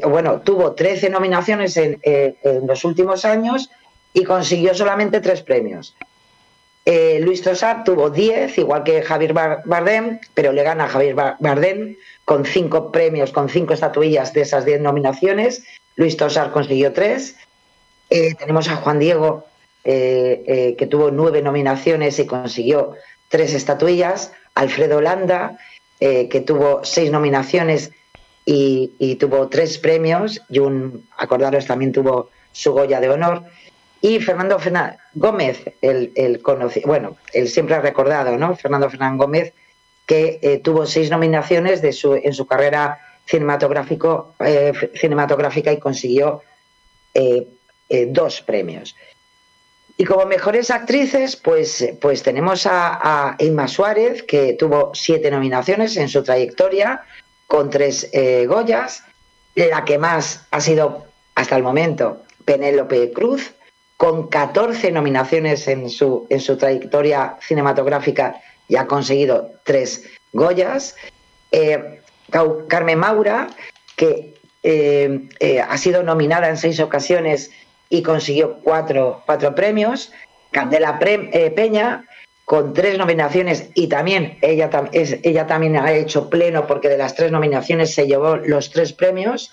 Speaker 2: bueno, tuvo 13 nominaciones eh, en, los últimos años y consiguió solamente tres premios. Eh, Luis Tosar tuvo 10, igual que Javier Bardem, pero le gana a Javier Bardem con cinco premios, con cinco estatuillas de esas 10 nominaciones. Luis Tosar consiguió tres. Eh, tenemos a Juan Diego, que tuvo nueve nominaciones y consiguió tres estatuillas. Alfredo Landa, que tuvo seis nominaciones y, tuvo tres premios y un, acordaros, también tuvo su Goya de honor. Y Fernando Fernández Gómez, el, el conocido, bueno, el siempre recordado, ¿no? Fernando Fernández Gómez, que eh, tuvo seis nominaciones en su carrera cinematográfico, eh, cinematográfica y consiguió eh, dos premios. Y como mejores actrices, pues, pues tenemos a, a Suárez, que tuvo siete nominaciones en su trayectoria, con tres Goyas. La que más ha sido hasta el momento Penélope Cruz, con 14 nominaciones en su, en su trayectoria cinematográfica y ha conseguido tres Goyas. Eh, Carmen Maura, que eh, ha sido nominada en seis ocasiones y consiguió cuatro, cuatro premios. Candela Peña, con tres nominaciones y también ella, ella también ha hecho pleno porque de las tres nominaciones se llevó los tres premios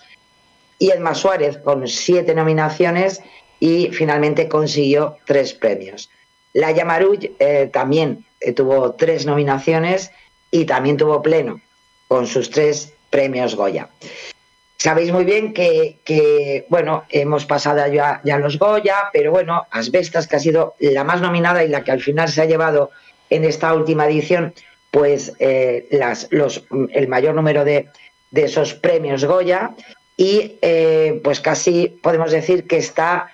Speaker 2: y Edma Suárez con siete nominaciones y finalmente consiguió tres premios. La Yamaruch eh, también eh, tuvo tres nominaciones y también tuvo pleno con sus tres premios Goya. Sabéis muy bien que, bueno, hemos pasado ya, ya los Goya, pero bueno, Asbestas, que ha sido la más nominada y la que al final se ha llevado en esta última edición, pues eh, las, los, el mayor número de, de esos premios Goya y pues casi podemos decir que está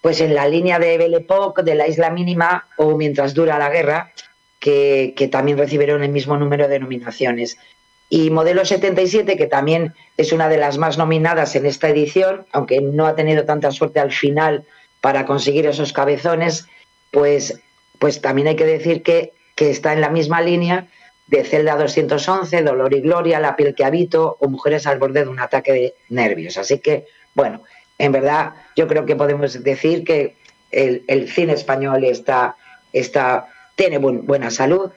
Speaker 2: pues en la línea de Belle de la Isla Mínima o Mientras dura la guerra, que, que también recibieron el mismo número de nominaciones. Y Modelo 77, que también es una de las más nominadas en esta edición, aunque no ha tenido tanta suerte al final para conseguir esos cabezones, pues, pues también hay que decir que, que está en la misma línea de Celda 211, Dolor y Gloria, La piel que habito o Mujeres al borde de un ataque de nervios. Así que, bueno, en verdad yo creo que podemos decir que el, cine español está, está, tiene buena salud,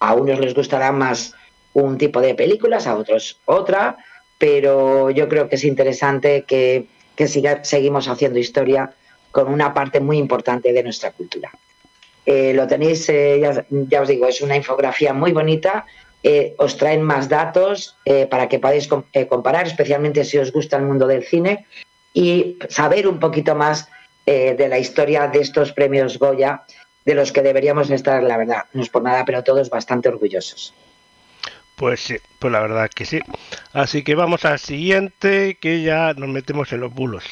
Speaker 2: a unos les gustará más un tipo de películas, a otros otra, pero yo creo que es interesante que, que siga, seguimos haciendo historia con una parte muy importante de nuestra cultura. Eh, lo tenéis, eh, ya, os digo, es una infografía muy bonita. Eh, os traen más datos para que podáis com- comparar, especialmente si os gusta el mundo del cine, y saber un poquito más eh, de la historia de estos premios Goya, de los que deberíamos estar, la verdad, no es por nada, pero todos bastante orgullosos.
Speaker 1: Pues sí, pues la verdad que sí. Así que vamos al siguiente, que ya nos metemos en los bulos.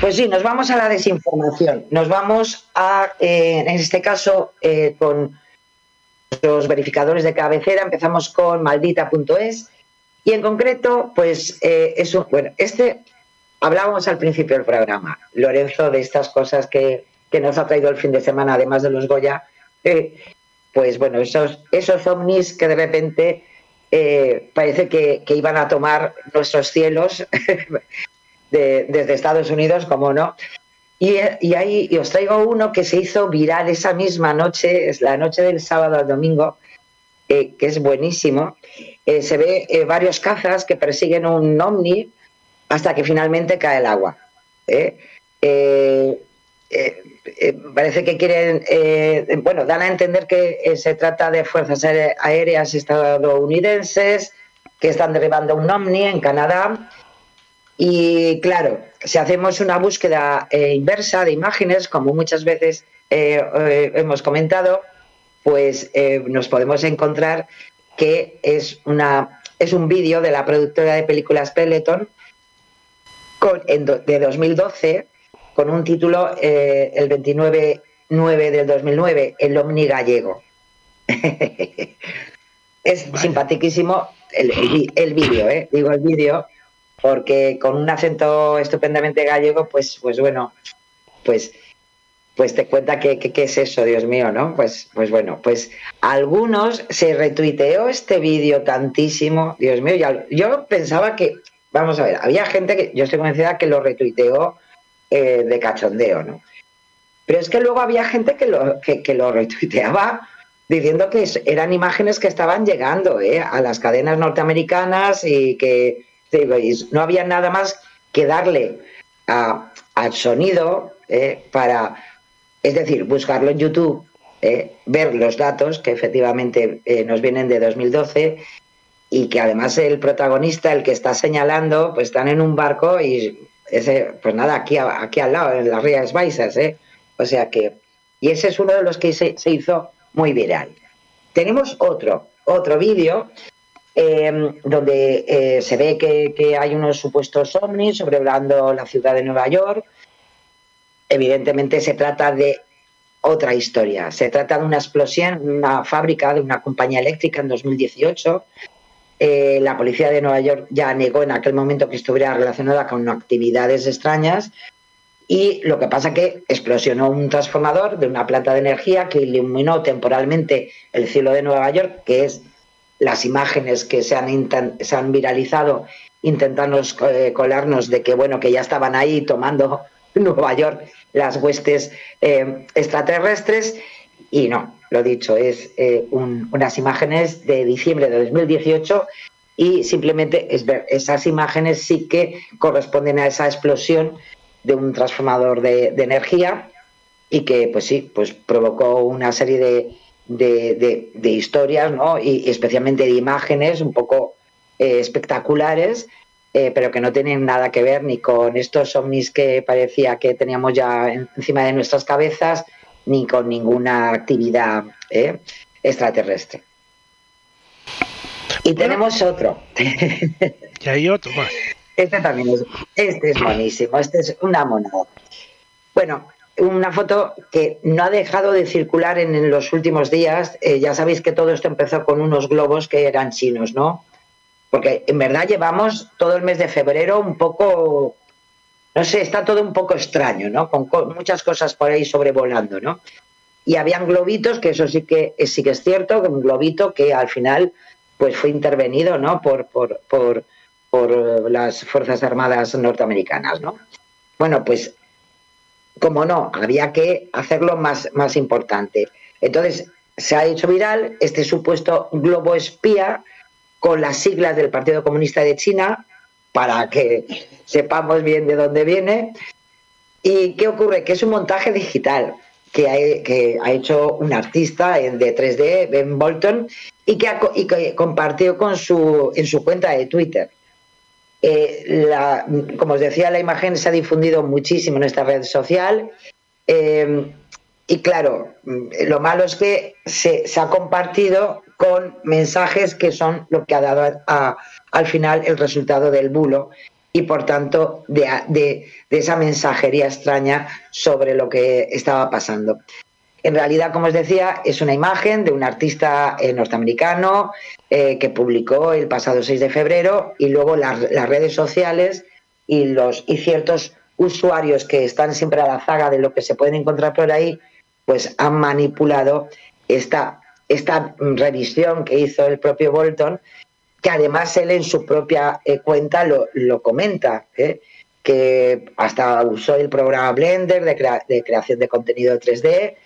Speaker 2: Pues sí, nos vamos a la desinformación. Nos vamos a, eh, en este caso, eh, con los verificadores de cabecera. Empezamos con maldita.es y en concreto, pues eh, es un, bueno, este hablábamos al principio del programa, Lorenzo, de estas cosas que, que nos ha traído el fin de semana, además de los Goya. eh, pues bueno, esos, esos ovnis que de repente eh, parece que, que iban a tomar nuestros cielos de- desde Estados Unidos, como no. Y, y ahí os traigo uno que se hizo viral esa misma noche, es la noche del sábado al domingo, eh, que es buenísimo. Eh, se ve eh, varios cazas que persiguen un ovni hasta que finalmente cae el agua. ¿eh? Parece que quieren, bueno, dan a entender que se trata de fuerzas aére- aéreas estadounidenses que están derribando un ovni en Canadá. Y claro, si hacemos una búsqueda inversa de imágenes, como muchas veces hemos comentado, pues nos podemos encontrar que es, una, es un vídeo de la productora de películas Peloton con, en do- de 2012 con un título, eh, el 29-9 del 2009, El Omni Gallego. es
Speaker 1: Vaya.
Speaker 2: simpaticísimo el, el, el vídeo, ¿eh? digo el vídeo, porque con un acento estupendamente gallego, pues, pues bueno, pues, pues te cuenta que, que- qué es eso, Dios mío, ¿no? Pues, pues bueno, pues algunos se retuiteó este vídeo tantísimo, Dios mío, ya, yo pensaba que, vamos a ver, había gente que yo estoy convencida que lo retuiteó eh, de cachondeo, ¿no? Pero es que luego había gente que lo, que, lo retuiteaba diciendo que eran imágenes que estaban llegando ¿eh? a las cadenas norteamericanas y que digo, y no había nada más que darle a- al sonido ¿eh? para, es decir, buscarlo en YouTube, ¿eh? ver los datos que efectivamente eh, nos vienen de 2012 y que además el protagonista, el que está señalando, pues están en un barco y ese, pues nada, aquí, aquí al lado, en las Rías Baixas, ¿eh? O sea que, y ese es uno de los que se, se hizo muy viral. Tenemos otro, otro vídeo eh, donde eh, se ve que, que hay unos supuestos ovnis sobrevolando la ciudad de Nueva York. Evidentemente se trata de otra historia. Se trata de una explosión en una fábrica de una compañía eléctrica en 2018. Eh, la policía de Nueva York ya negó en aquel momento que estuviera relacionada con actividades extrañas y lo que pasa que explosionó un transformador de una planta de energía que iluminó temporalmente el cielo de Nueva York, que es las imágenes que se han, se han viralizado intentando eh, colarnos de que bueno que ya estaban ahí tomando Nueva York las huestes eh, extraterrestres y no, lo dicho, es eh, un- unas imágenes de diciembre de 2018 y simplemente es ver esas imágenes sí que corresponden a esa explosión de un transformador de, energía y que pues sí, pues provocó una serie de, de, de- historias, ¿no? Y, y especialmente de imágenes un poco eh, espectaculares, eh, pero que no tienen nada que ver ni con estos ovnis que parecía que teníamos ya en- encima de nuestras cabezas, ni con ninguna actividad ¿eh? extraterrestre. Y tenemos otro.
Speaker 1: Y hay otro más.
Speaker 2: Este también es, este es buenísimo, este es una monada. Bueno, una foto que no ha dejado de circular en, en los últimos días. Eh, ya sabéis que todo esto empezó con unos globos que eran chinos, ¿no? Porque en verdad llevamos todo el mes de febrero un poco, no sé, está todo un poco extraño, ¿no? Con co- muchas cosas por ahí sobrevolando, ¿no? Y habían globitos, que eso sí que sí que es cierto, un globito que al final pues fue intervenido, ¿no? Por, por, por, por eh, las Fuerzas Armadas norteamericanas, ¿no? Bueno, pues como no, había que hacerlo más, más importante. Entonces, se ha hecho viral este supuesto globo espía con las siglas del Partido Comunista de China para que sepamos bien de dónde viene. ¿Y qué ocurre? Que es un montaje digital. que ha, ha hecho un artista de 3D, Ben Bolton, y que, y que compartió con su, en su cuenta de Twitter. Eh, como os decía, la imagen se ha difundido muchísimo en esta red social. Eh, y claro, lo malo es que se, ha compartido con mensajes que son lo que ha dado a, al final el resultado del bulo y por tanto de, esa mensajería extraña sobre lo que estaba pasando. En realidad, como os decía, es una imagen de un artista eh, norteamericano eh, que publicó el pasado 6 de febrero y luego las, las redes sociales y, los, y ciertos usuarios que están siempre a la zaga de lo que se pueden encontrar por ahí, pues han manipulado esta, esta revisión que hizo el propio Bolton que además él en su propia eh, cuenta lo, lo comenta, ¿eh? que hasta usó el programa Blender de, crea de, creación de contenido 3D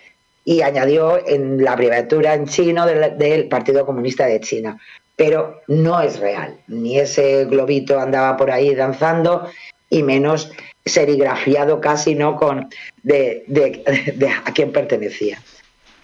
Speaker 2: y añadió en la abreviatura en chino del, Partido Comunista de China. Pero no es real, ni ese globito andaba por ahí danzando y menos serigrafiado casi no con de, de a quién pertenecía.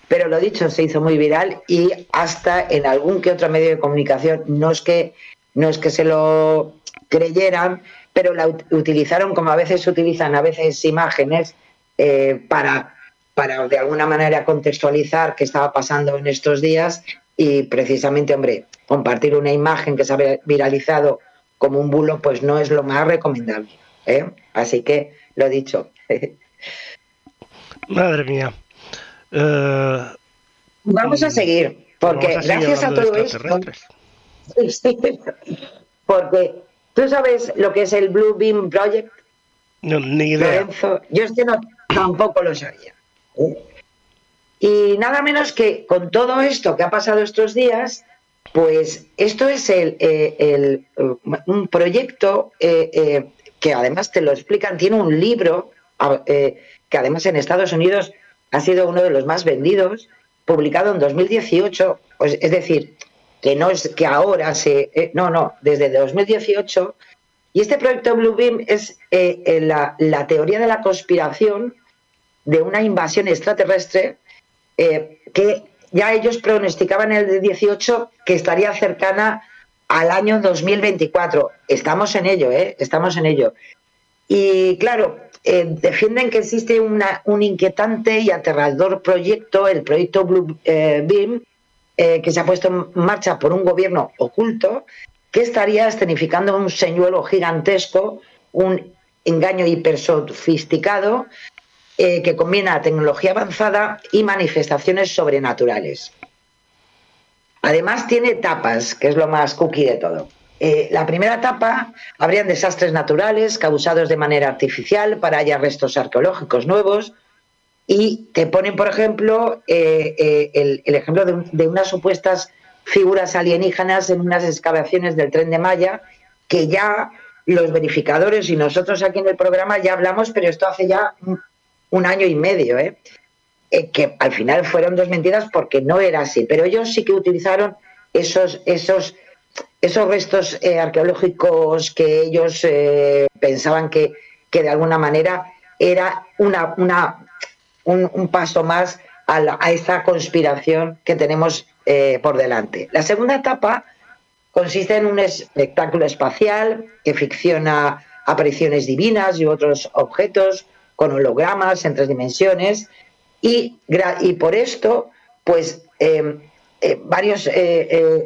Speaker 2: Pero lo dicho, se hizo muy viral y hasta en algún que otro medio de comunicación, no es que, no es que se lo creyeran, pero la utilizaron como a veces se utilizan a veces imágenes eh, para, para de alguna manera contextualizar qué estaba pasando en estos días y precisamente, hombre, compartir una imagen que se ha viralizado como un bulo, pues no es lo más recomendable. ¿eh? Así que lo dicho.
Speaker 1: Madre mía. Uh,
Speaker 2: Vamos a seguir, porque a seguir gracias a todo esto. porque tú sabes lo que es el Blue Beam Project.
Speaker 1: No, ni idea.
Speaker 2: Lorenzo, yo es que no, tampoco lo sabía. Y nada menos que con todo esto que ha pasado estos días, pues esto es el, eh, el un proyecto eh, eh, que además te lo explican, tiene un libro eh, que además en Estados Unidos ha sido uno de los más vendidos, publicado en 2018, pues, es decir, que no es que ahora se... Eh, no, no, desde 2018. Y este proyecto Bluebeam es eh, la, la, teoría de la conspiración de una invasión extraterrestre eh, que ya ellos pronosticaban en el 18 que estaría cercana al año 2024. Estamos en ello, ¿eh? Estamos en ello. Y claro, eh, defienden que existe un inquietante y aterrador proyecto, el proyecto Blue eh, Beam, eh, que se ha puesto en marcha por un gobierno oculto, que estaría escenificando un señuelo gigantesco, un engaño hipersofisticado, que combina tecnología avanzada y manifestaciones sobrenaturales. Además tiene etapas, que es lo más cookie de todo. Eh, la primera etapa habrían desastres naturales causados de manera artificial para hallar restos arqueológicos nuevos. Y te ponen, por ejemplo, eh, eh, el, el, ejemplo de, un, de, unas supuestas figuras alienígenas en unas excavaciones del tren de Maya que ya los verificadores y nosotros aquí en el programa ya hablamos, pero esto hace ya un, un año y medio, que al final fueron desmentidas porque no era así, pero ellos sí que utilizaron esos, esos esos restos eh, arqueológicos que ellos eh, pensaban que, que, de alguna manera era una, una, un, paso más a, la, esta conspiración que tenemos eh, por delante. La segunda etapa consiste en un espectáculo espacial que ficciona apariciones divinas y otros objetos con hologramas en tres dimensiones y, y por esto pues eh, eh, varios eh,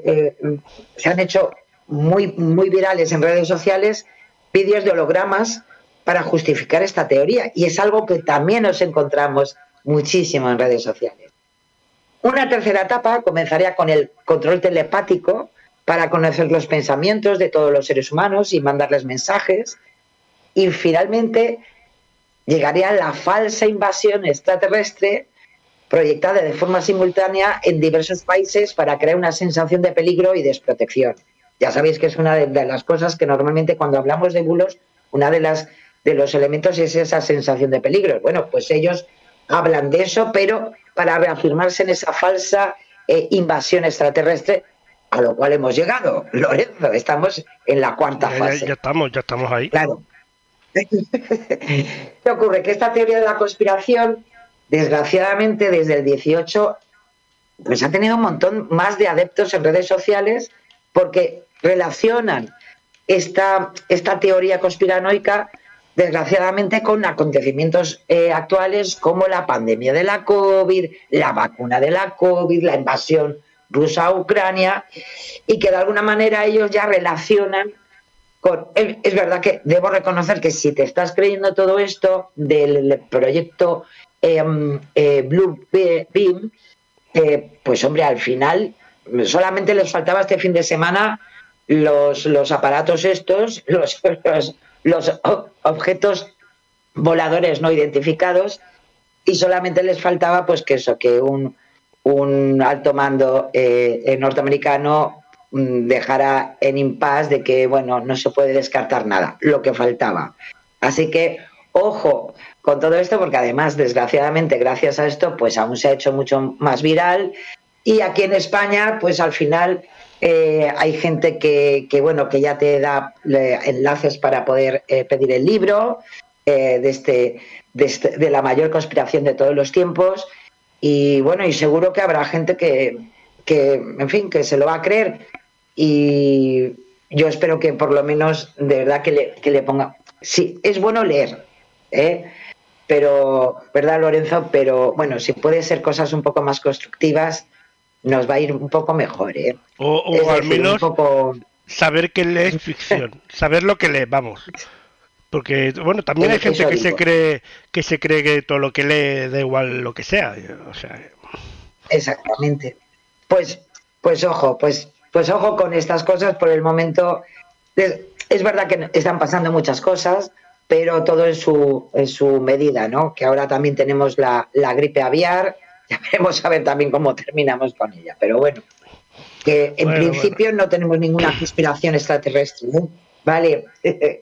Speaker 2: eh, se han hecho muy, muy virales en redes sociales vídeos de hologramas para justificar esta teoría y es algo que también nos encontramos muchísimo en redes sociales. Una tercera etapa comenzaría con el control telepático para conocer los pensamientos de todos los seres humanos y mandarles mensajes y finalmente llegaría la falsa invasión extraterrestre proyectada de forma simultánea en diversos países para crear una sensación de peligro y desprotección. Ya sabéis que es una de, de las cosas que normalmente cuando hablamos de bulos, una de las de los elementos es esa sensación de peligro. Bueno, pues ellos hablan de eso, pero para reafirmarse en esa falsa eh, invasión extraterrestre, a lo cual hemos llegado, Lorenzo, estamos en la cuarta fase.
Speaker 1: Ya, ya, estamos, ya estamos ahí.
Speaker 2: Claro. ¿Qué ocurre? Que esta teoría de la conspiración desgraciadamente desde el 18 pues ha tenido un montón más de adeptos en redes sociales porque relacionan esta, esta teoría conspiranoica desgraciadamente con acontecimientos eh, actuales como la pandemia de la COVID, la vacuna de la COVID, la invasión rusa a Ucrania, y que de alguna manera ellos ya relacionan con... Es, verdad que debo reconocer que si te estás creyendo todo esto del proyecto eh, Blue Beam, eh, pues hombre, al final solamente les faltaba este fin de semana los, los aparatos estos, los, los los objetos voladores no identificados y solamente les faltaba pues que eso, que un, un alto mando eh, norteamericano mm, dejara en impas de que bueno no se puede descartar nada, lo que faltaba. Así que ojo con todo esto porque además desgraciadamente gracias a esto pues aún se ha hecho mucho más viral y aquí en España pues al final eh, hay gente que, bueno, que ya te da enlaces para poder eh, pedir el libro eh, de, este, de, este, de, la mayor conspiración de todos los tiempos. Y bueno, y seguro que habrá gente que, que, en fin, que se lo va a creer. Y yo espero que por lo menos, de verdad, que le, que le ponga. Sí, es bueno leer, pero, ¿verdad, Lorenzo? Pero bueno, si puede ser cosas un poco más constructivas nos va a ir un poco mejor, ¿eh?
Speaker 1: O, al menos saber que lee ficción, saber lo que lee, vamos. Porque bueno, también hay gente que se cree que se cree que todo lo que lee da igual lo que sea, o sea.
Speaker 2: Exactamente. Pues pues ojo, pues pues ojo con estas cosas por el momento. Es verdad que están pasando muchas cosas, pero todo en su en su medida, ¿no? Que ahora también tenemos la, la gripe aviar, ya veremos a ver también cómo terminamos con ella. Pero bueno, que en principio no tenemos ninguna conspiración extraterrestre. Vale.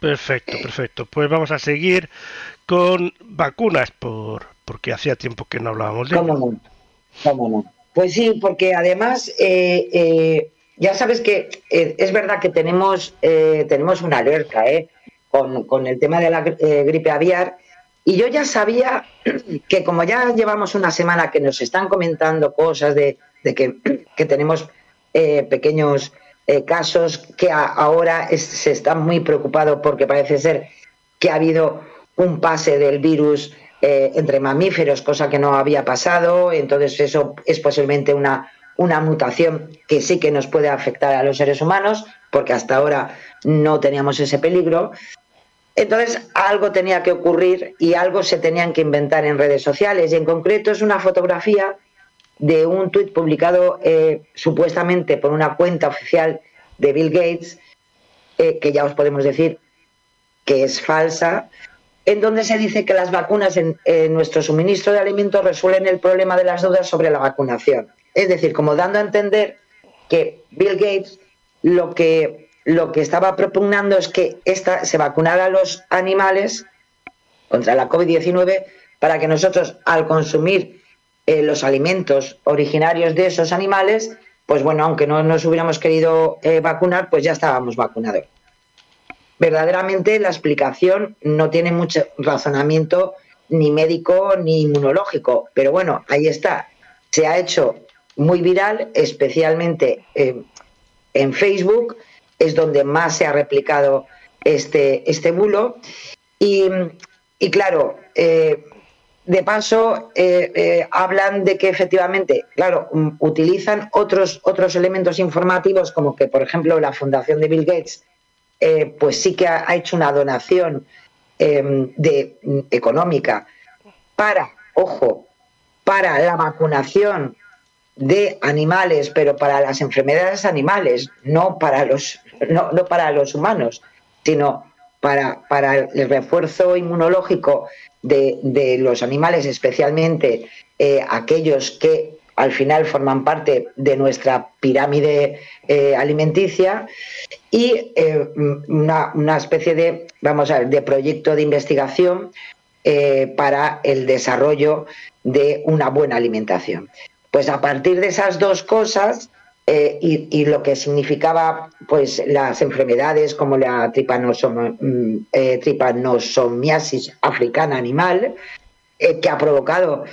Speaker 1: perfecto, perfecto. Pues vamos a seguir con vacunas, por porque hacía tiempo que no hablábamos de
Speaker 2: ¿Cómo no? ¿Cómo no? Pues sí, porque además eh, eh, ya sabes que eh, es verdad que tenemos, tenemos una alerta con, con, el tema de la gripe aviar. Y yo ya sabía que como ya llevamos una semana que nos están comentando cosas de, que, tenemos eh, pequeños eh, casos, que ahora se están muy preocupados porque parece ser que ha habido un pase del virus eh, entre mamíferos, cosa que no había pasado, entonces eso es posiblemente una, una mutación que sí que nos puede afectar a los seres humanos, porque hasta ahora no teníamos ese peligro. Entonces, algo tenía que ocurrir y algo se tenían que inventar en redes sociales. Y en concreto es una fotografía de un tuit publicado eh, supuestamente por una cuenta oficial de Bill Gates, eh, que ya os podemos decir que es falsa, en donde se dice que las vacunas en, en, nuestro suministro de alimentos resuelven el problema de las dudas sobre la vacunación. Es decir, como dando a entender que Bill Gates lo que lo que estaba propugnando es que esta, se vacunara a los animales contra la COVID-19 para que nosotros, al consumir eh, los alimentos originarios de esos animales, pues bueno, aunque no nos hubiéramos querido eh, vacunar, pues ya estábamos vacunados. Verdaderamente la explicación no tiene mucho razonamiento ni médico ni inmunológico, pero bueno, ahí está. Se ha hecho muy viral, especialmente eh, en Facebook, es donde más se ha replicado este, este bulo. Y, claro, eh, de paso, eh, eh, hablan de que efectivamente, claro, mm, utilizan otros, otros elementos informativos, como que, por ejemplo, la Fundación de Bill Gates, pues sí que ha, hecho una donación de, mm, económica para, ojo, para la vacunación de animales, pero para las enfermedades animales, no para los, no, no para los humanos, sino para, para el refuerzo inmunológico de, de los animales, especialmente eh, aquellos que al final forman parte de nuestra pirámide eh, alimenticia y eh, una, una, especie de, vamos a ver, de proyecto de investigación para el desarrollo de una buena alimentación. Pues a partir de esas dos cosas eh, y, lo que significaba pues las enfermedades como la tripanosom, mm, eh, tripanosomiasis africana animal, eh, que ha provocado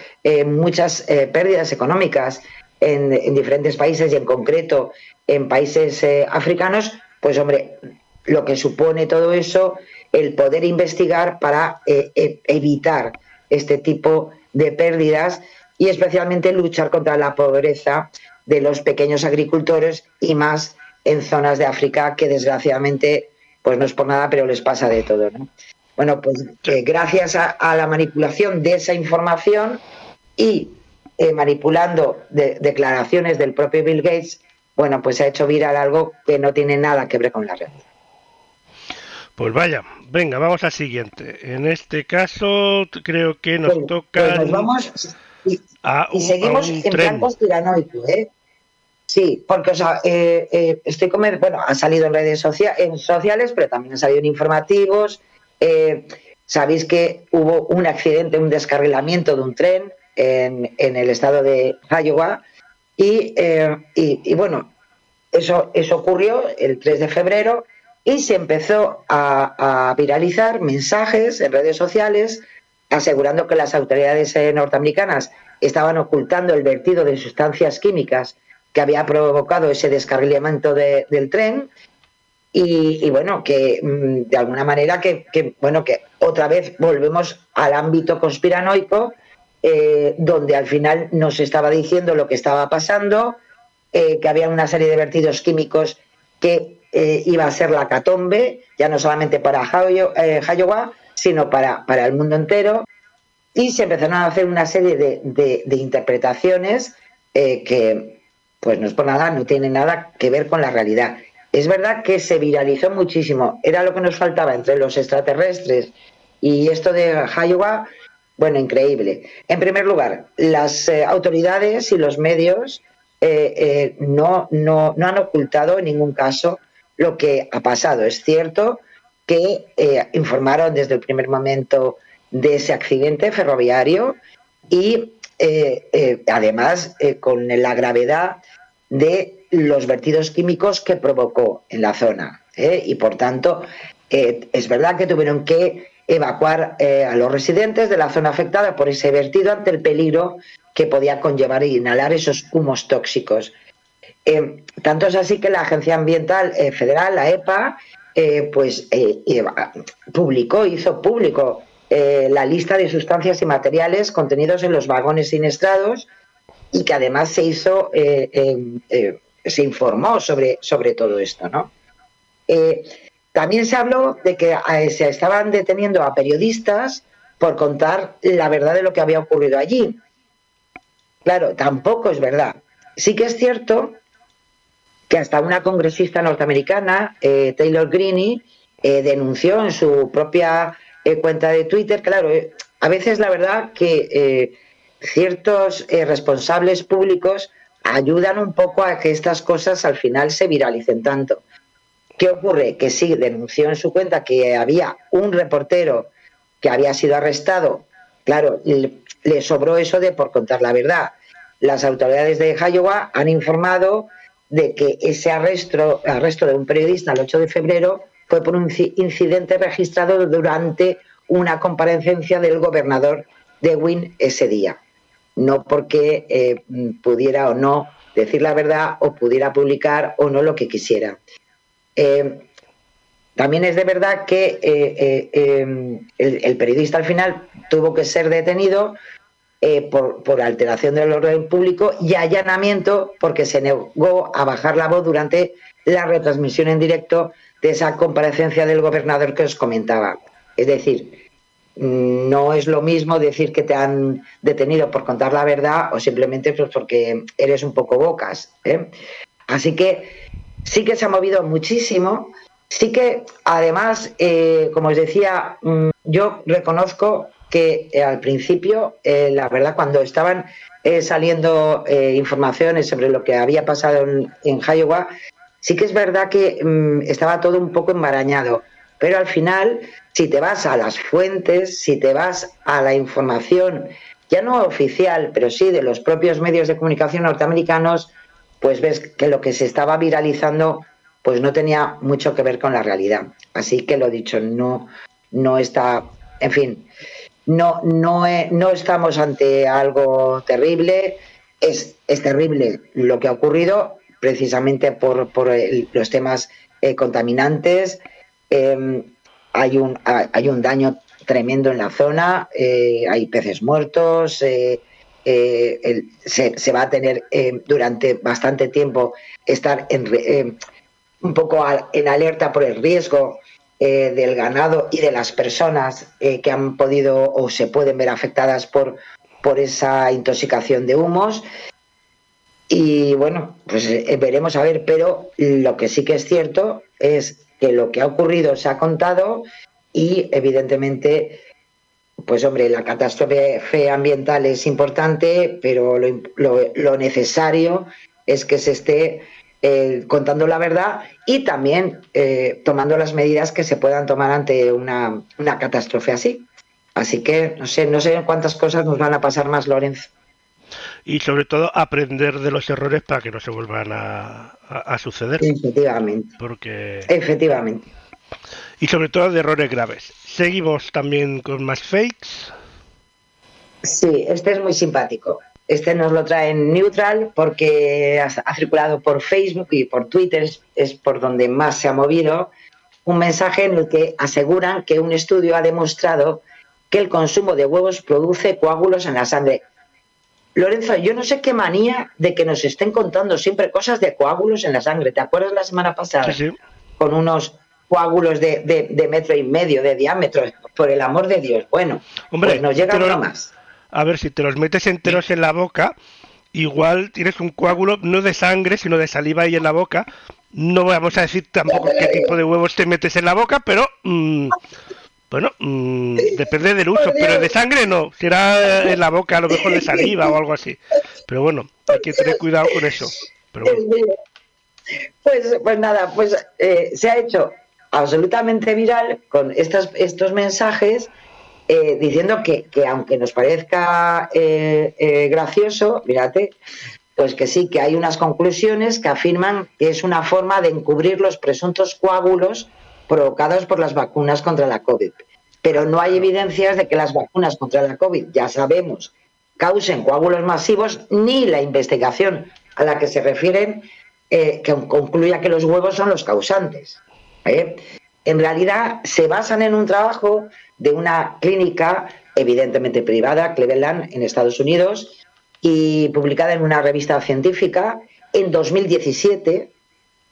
Speaker 2: muchas pérdidas económicas en, en, diferentes países y en concreto en países africanos, pues hombre, lo que supone todo eso, el poder investigar para evitar este tipo de pérdidas y especialmente luchar contra la pobreza de los pequeños agricultores y más en zonas de África que desgraciadamente, pues no es por nada, pero les pasa de todo. ¿no? Bueno, pues eh, gracias a, a, la manipulación de esa información y eh, manipulando de, declaraciones del propio Bill Gates, bueno, pues se ha hecho viral algo que no tiene nada que ver con la realidad.
Speaker 1: Pues vaya, venga, vamos al siguiente. En este caso creo que nos pues, toca...
Speaker 2: Pues nos vamos y, a un, y seguimos en tren. plan conspiranoico, ¿eh? Sí, porque o sea, eh, eh, estoy con, bueno, ha salido en redes socia en sociales, pero también ha salido en informativos. Eh, Sabéis que hubo un accidente, un descarrilamiento de un tren en, en el estado de Iowa y, y, y, bueno, eso, eso ocurrió el 3 de febrero y se empezó a, a viralizar mensajes en redes sociales asegurando que las autoridades eh, norteamericanas estaban ocultando el vertido de sustancias químicas que había provocado ese descarrilamiento de, del tren. Y, bueno, que mm, de alguna manera que, bueno, que otra vez volvemos al ámbito conspiranoico eh, donde al final nos estaba diciendo lo que estaba pasando, eh, que había una serie de vertidos químicos que iba a ser la catombe, ya no solamente para Iowa, sino para, para el mundo entero, y se empezaron a hacer una serie de, de, interpretaciones que pues no es por nada, no tiene nada que ver con la realidad. Es verdad que se viralizó muchísimo, era lo que nos faltaba entre los extraterrestres y esto de Iowa, bueno, increíble. En primer lugar, las eh, autoridades y los medios eh, eh, no, no, no, han ocultado en ningún caso lo que ha pasado. Es cierto que eh, informaron desde el primer momento de ese accidente ferroviario y además con la gravedad de los vertidos químicos que provocó en la zona. ¿eh? Y por tanto, eh, es verdad que tuvieron que evacuar eh, a los residentes de la zona afectada por ese vertido ante el peligro que podía conllevar e inhalar esos humos tóxicos. Eh, tanto es así que la Agencia Ambiental eh, Federal, la EPA, pues publicó, hizo público la lista de sustancias y materiales contenidos en los vagones siniestrados y que además se hizo, eh, eh, eh, se informó sobre, sobre todo esto, ¿no? Eh, también se habló de que eh, se estaban deteniendo a periodistas por contar la verdad de lo que había ocurrido allí. Claro, tampoco es verdad. Sí que es cierto que hasta una congresista norteamericana, Taylor Greene, denunció en su propia cuenta de Twitter, claro, a veces la verdad que ciertos eh, responsables públicos ayudan un poco a que estas cosas al final se viralicen tanto. ¿Qué ocurre? Que sí, denunció en su cuenta que había un reportero que había sido arrestado. Claro, le sobró eso de por contar la verdad. Las autoridades de Iowa han informado de que ese arresto, arresto de un periodista el 8 de febrero fue por un incidente registrado durante una comparecencia del gobernador de Wynne ese día no porque eh, pudiera o no decir la verdad o pudiera publicar o no lo que quisiera. Eh, también es de verdad que eh, el, el, periodista al final tuvo que ser detenido eh, por, alteración del orden público y allanamiento porque se negó a bajar la voz durante la retransmisión en directo de esa comparecencia del gobernador que os comentaba. Es decir, no es lo mismo decir que te han detenido por contar la verdad o simplemente pues porque eres un poco bocas. ¿eh? Así que sí que se ha movido muchísimo. Sí que además, eh, como os decía, mm, yo reconozco que eh, al principio, eh, la verdad, cuando estaban eh, saliendo informaciones sobre lo que había pasado en, en Iowa, sí que es verdad que mm, estaba todo un poco embarañado. Pero al final si te vas a las fuentes, si te vas a la información, ya no oficial, pero sí de los propios medios de comunicación norteamericanos, pues ves que lo que se estaba viralizando pues no tenía mucho que ver con la realidad. Así que lo dicho, no, no está, en fin. No, no, no estamos ante algo terrible. Es, terrible lo que ha ocurrido precisamente por, los temas eh, contaminantes. Eh, hay, un, hay un daño tremendo en la zona, eh, hay peces muertos, eh, se, va a tener durante bastante tiempo estar en, un poco en alerta por el riesgo eh, del ganado y de las personas eh, que han podido o se pueden ver afectadas por, por esa intoxicación de humos. Y bueno, pues eh, veremos a ver, pero lo que sí que es cierto es que lo que ha ocurrido se ha contado y evidentemente, pues hombre, la catástrofe ambiental es importante, pero lo, lo- lo necesario es que se esté eh, contando la verdad y también eh, tomando las medidas que se puedan tomar ante una, una catástrofe así. Así que no sé, no sé cuántas cosas nos van a pasar más, Lorenzo.
Speaker 1: Y sobre todo aprender de los errores para que no se vuelvan a, a- a suceder.
Speaker 2: Efectivamente,
Speaker 1: Porque...
Speaker 2: efectivamente.
Speaker 1: Y sobre todo de errores graves. Seguimos también con más fakes.
Speaker 2: Sí, este es muy simpático. Este nos lo trae en Neutral porque ha, circulado por Facebook y por Twitter, es, es por donde más se ha movido, un mensaje en el que aseguran que un estudio ha demostrado que el consumo de huevos produce coágulos en la sangre. Lorenzo, yo no sé qué manía de que nos estén contando siempre cosas de coágulos en la sangre. ¿Te acuerdas la semana pasada?
Speaker 1: Sí, sí.
Speaker 2: Con unos coágulos de, de- de metro y medio de diámetro. Por el amor de Dios. Bueno,
Speaker 1: Hombre,
Speaker 2: pues nos llega
Speaker 1: pero-
Speaker 2: uno más.
Speaker 1: A ver, si te los metes enteros en la boca, igual tienes un coágulo no de sangre, sino de saliva ahí en la boca. No vamos a decir tampoco qué tipo de huevos te metes en la boca, pero mm, bueno, mm, depende del uso. Pero de sangre no, será en la boca, a lo mejor de saliva o algo así. Pero bueno, hay que tener cuidado con eso. Pero bueno.
Speaker 2: Pues, pues nada, pues eh, se ha hecho absolutamente viral con estas, estos mensajes eh, diciendo que, que aunque nos parezca eh, eh, gracioso, mírate, pues que sí, que hay unas conclusiones que afirman que es una forma de encubrir los presuntos coágulos provocados por las vacunas contra la COVID. Pero no hay evidencias de que las vacunas contra la COVID, ya sabemos, causen coágulos masivos, ni la investigación a la que se refieren que concluya que los huevos son los causantes. En realidad se basan en un trabajo de una clínica evidentemente privada, Cleveland, en Estados Unidos, y publicada en una revista científica en 2017,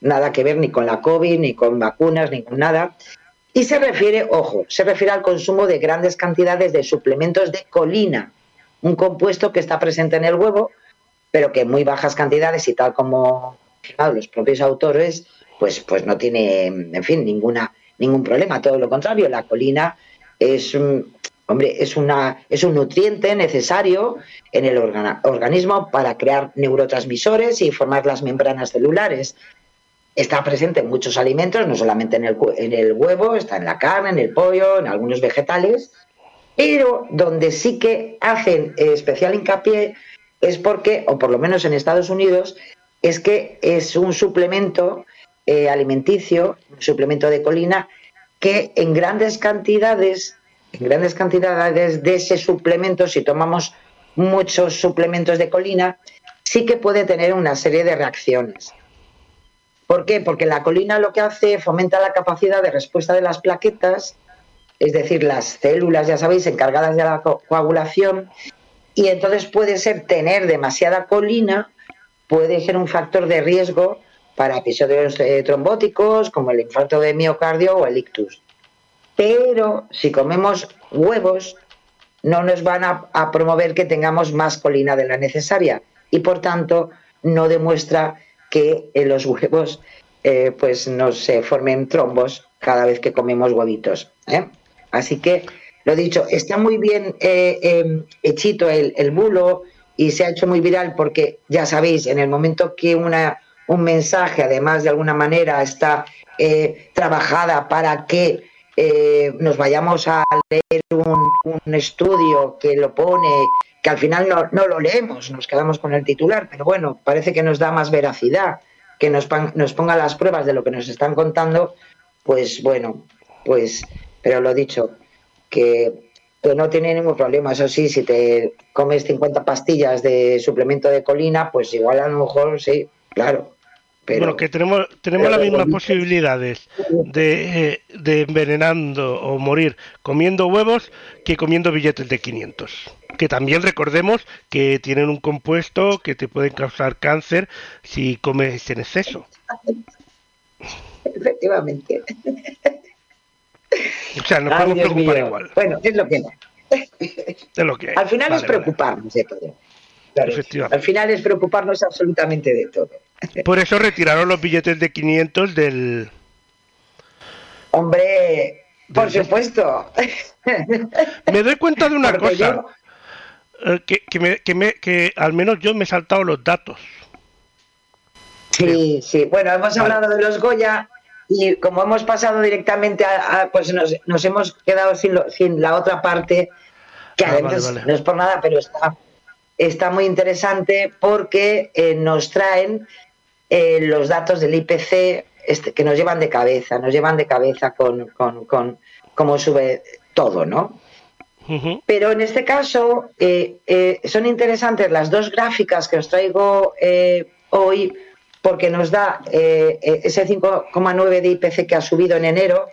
Speaker 2: nada que ver ni con la COVID, ni con vacunas, ni con nada, y se refiere, ojo, se refiere al consumo de grandes cantidades de suplementos de colina, un compuesto que está presente en el huevo, pero que en muy bajas cantidades y tal como los propios autores, pues, pues no tiene, en fin, ninguna, ningún problema. Todo lo contrario, la colina es, hombre, es, una, es un nutriente necesario en el organismo para crear neurotransmisores y formar las membranas celulares. Está presente en muchos alimentos, no solamente en el, en el huevo, está en la carne, en el pollo, en algunos vegetales, pero donde sí que hacen especial hincapié es porque, o por lo menos en Estados Unidos, es que es un suplemento eh, alimenticio, un suplemento de colina, que en grandes cantidades, en grandes cantidades de ese suplemento, si tomamos muchos suplementos de colina, sí que puede tener una serie de reacciones. ¿Por qué? Porque la colina lo que hace fomenta la capacidad de respuesta de las plaquetas, es decir, las células, ya sabéis, encargadas de la co- coagulación, y entonces puede ser tener demasiada colina, puede ser un factor de riesgo para episodios eh, trombóticos como el infarto de miocardio o el ictus. Pero si comemos huevos, no nos van a, promover que tengamos más colina de la necesaria y por tanto no demuestra que en los huevos eh, pues nos formen trombos cada vez que comemos huevitos. ¿eh? Así que, lo dicho, está muy bien eh, eh, hechito el bulo y se ha hecho muy viral porque, ya sabéis, en el momento que una, un mensaje, además de alguna manera, está eh, trabajada para que eh, nos vayamos a leer un, estudio que lo pone, que al final no, no lo leemos, nos quedamos con el titular, pero bueno, parece que nos da más veracidad, que nos, nos ponga las pruebas de lo que nos están contando, pues bueno, pues, pero lo dicho, que que no tiene ningún problema. Eso sí, si te comes 50 pastillas de suplemento de colina, pues igual a lo mejor sí, claro. Pero,
Speaker 1: bueno, que tenemos, tenemos las mismas posibilidades de, eh, de envenenando o morir comiendo huevos que comiendo billetes de 500. Que también recordemos que tienen un compuesto que te pueden causar cáncer si comes en exceso.
Speaker 2: efectivamente.
Speaker 1: O sea, nos
Speaker 2: Ay,
Speaker 1: podemos
Speaker 2: Dios
Speaker 1: preocupar
Speaker 2: mío.
Speaker 1: igual.
Speaker 2: Bueno, es lo que
Speaker 1: de lo que hay.
Speaker 2: Al final
Speaker 1: Vale,
Speaker 2: es
Speaker 1: vale.
Speaker 2: preocuparnos de todo. Claro. Al final es preocuparnos absolutamente de todo.
Speaker 1: Por eso retiraron los billetes de 500 del...
Speaker 2: Hombre, por
Speaker 1: Del-
Speaker 2: supuesto.
Speaker 1: Me doy cuenta de una
Speaker 2: Porque
Speaker 1: cosa,
Speaker 2: yo-
Speaker 1: eh, que, que, me- que, me- que al menos yo me he saltado los datos.
Speaker 2: Sí, sí. Bueno, hemos
Speaker 1: Vale.
Speaker 2: hablado de los Goya y como hemos pasado directamente a, a- pues nos, nos hemos quedado sin, lo- sin la otra parte, que
Speaker 1: Ah,
Speaker 2: además
Speaker 1: vale, vale.
Speaker 2: no es por nada, pero está, está muy interesante porque eh, nos traen eh, los datos del IPC este, que nos llevan de cabeza, nos llevan de cabeza con, con, con cómo sube todo, ¿no? Pero en este caso eh, eh, son interesantes las dos gráficas que os traigo hoy porque nos da ese 5,9 de IPC que ha subido en enero,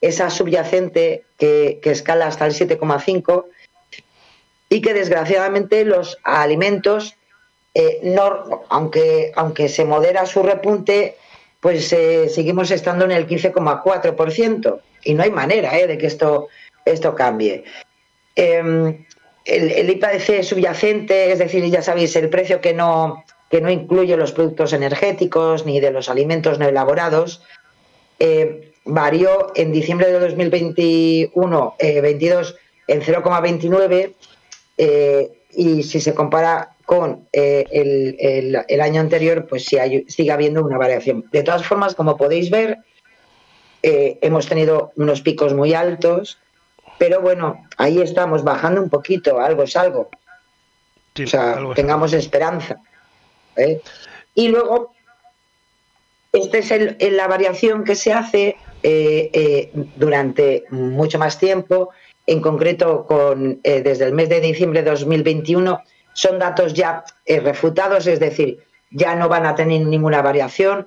Speaker 2: esa subyacente que, que escala hasta el 7,5 y que desgraciadamente los alimentos, eh, aunque, aunque se modera su repunte, pues eh, seguimos estando en el 15,4% y no hay manera eh, de que esto, esto cambie. Eh, el, el IPC subyacente, es decir, ya sabéis, el precio que no, que no incluye los productos energéticos ni de los alimentos no elaborados, varió en diciembre de 2021, eh, 22 en 0,29 eh, y si se compara con eh, el, el- el año anterior, pues sí hay- sigue habiendo una variación. De todas formas, como podéis ver, eh, hemos tenido unos picos muy altos, pero bueno, ahí estamos bajando un poquito, algo es algo.
Speaker 1: Sí,
Speaker 2: O sea,
Speaker 1: algo
Speaker 2: tengamos esperanza. ¿eh? Y luego, esta es el- la variación que se hace durante mucho más tiempo, en concreto con, desde el mes de diciembre de 2021, son datos ya eh, refutados, es decir, ya no van a tener ninguna variación.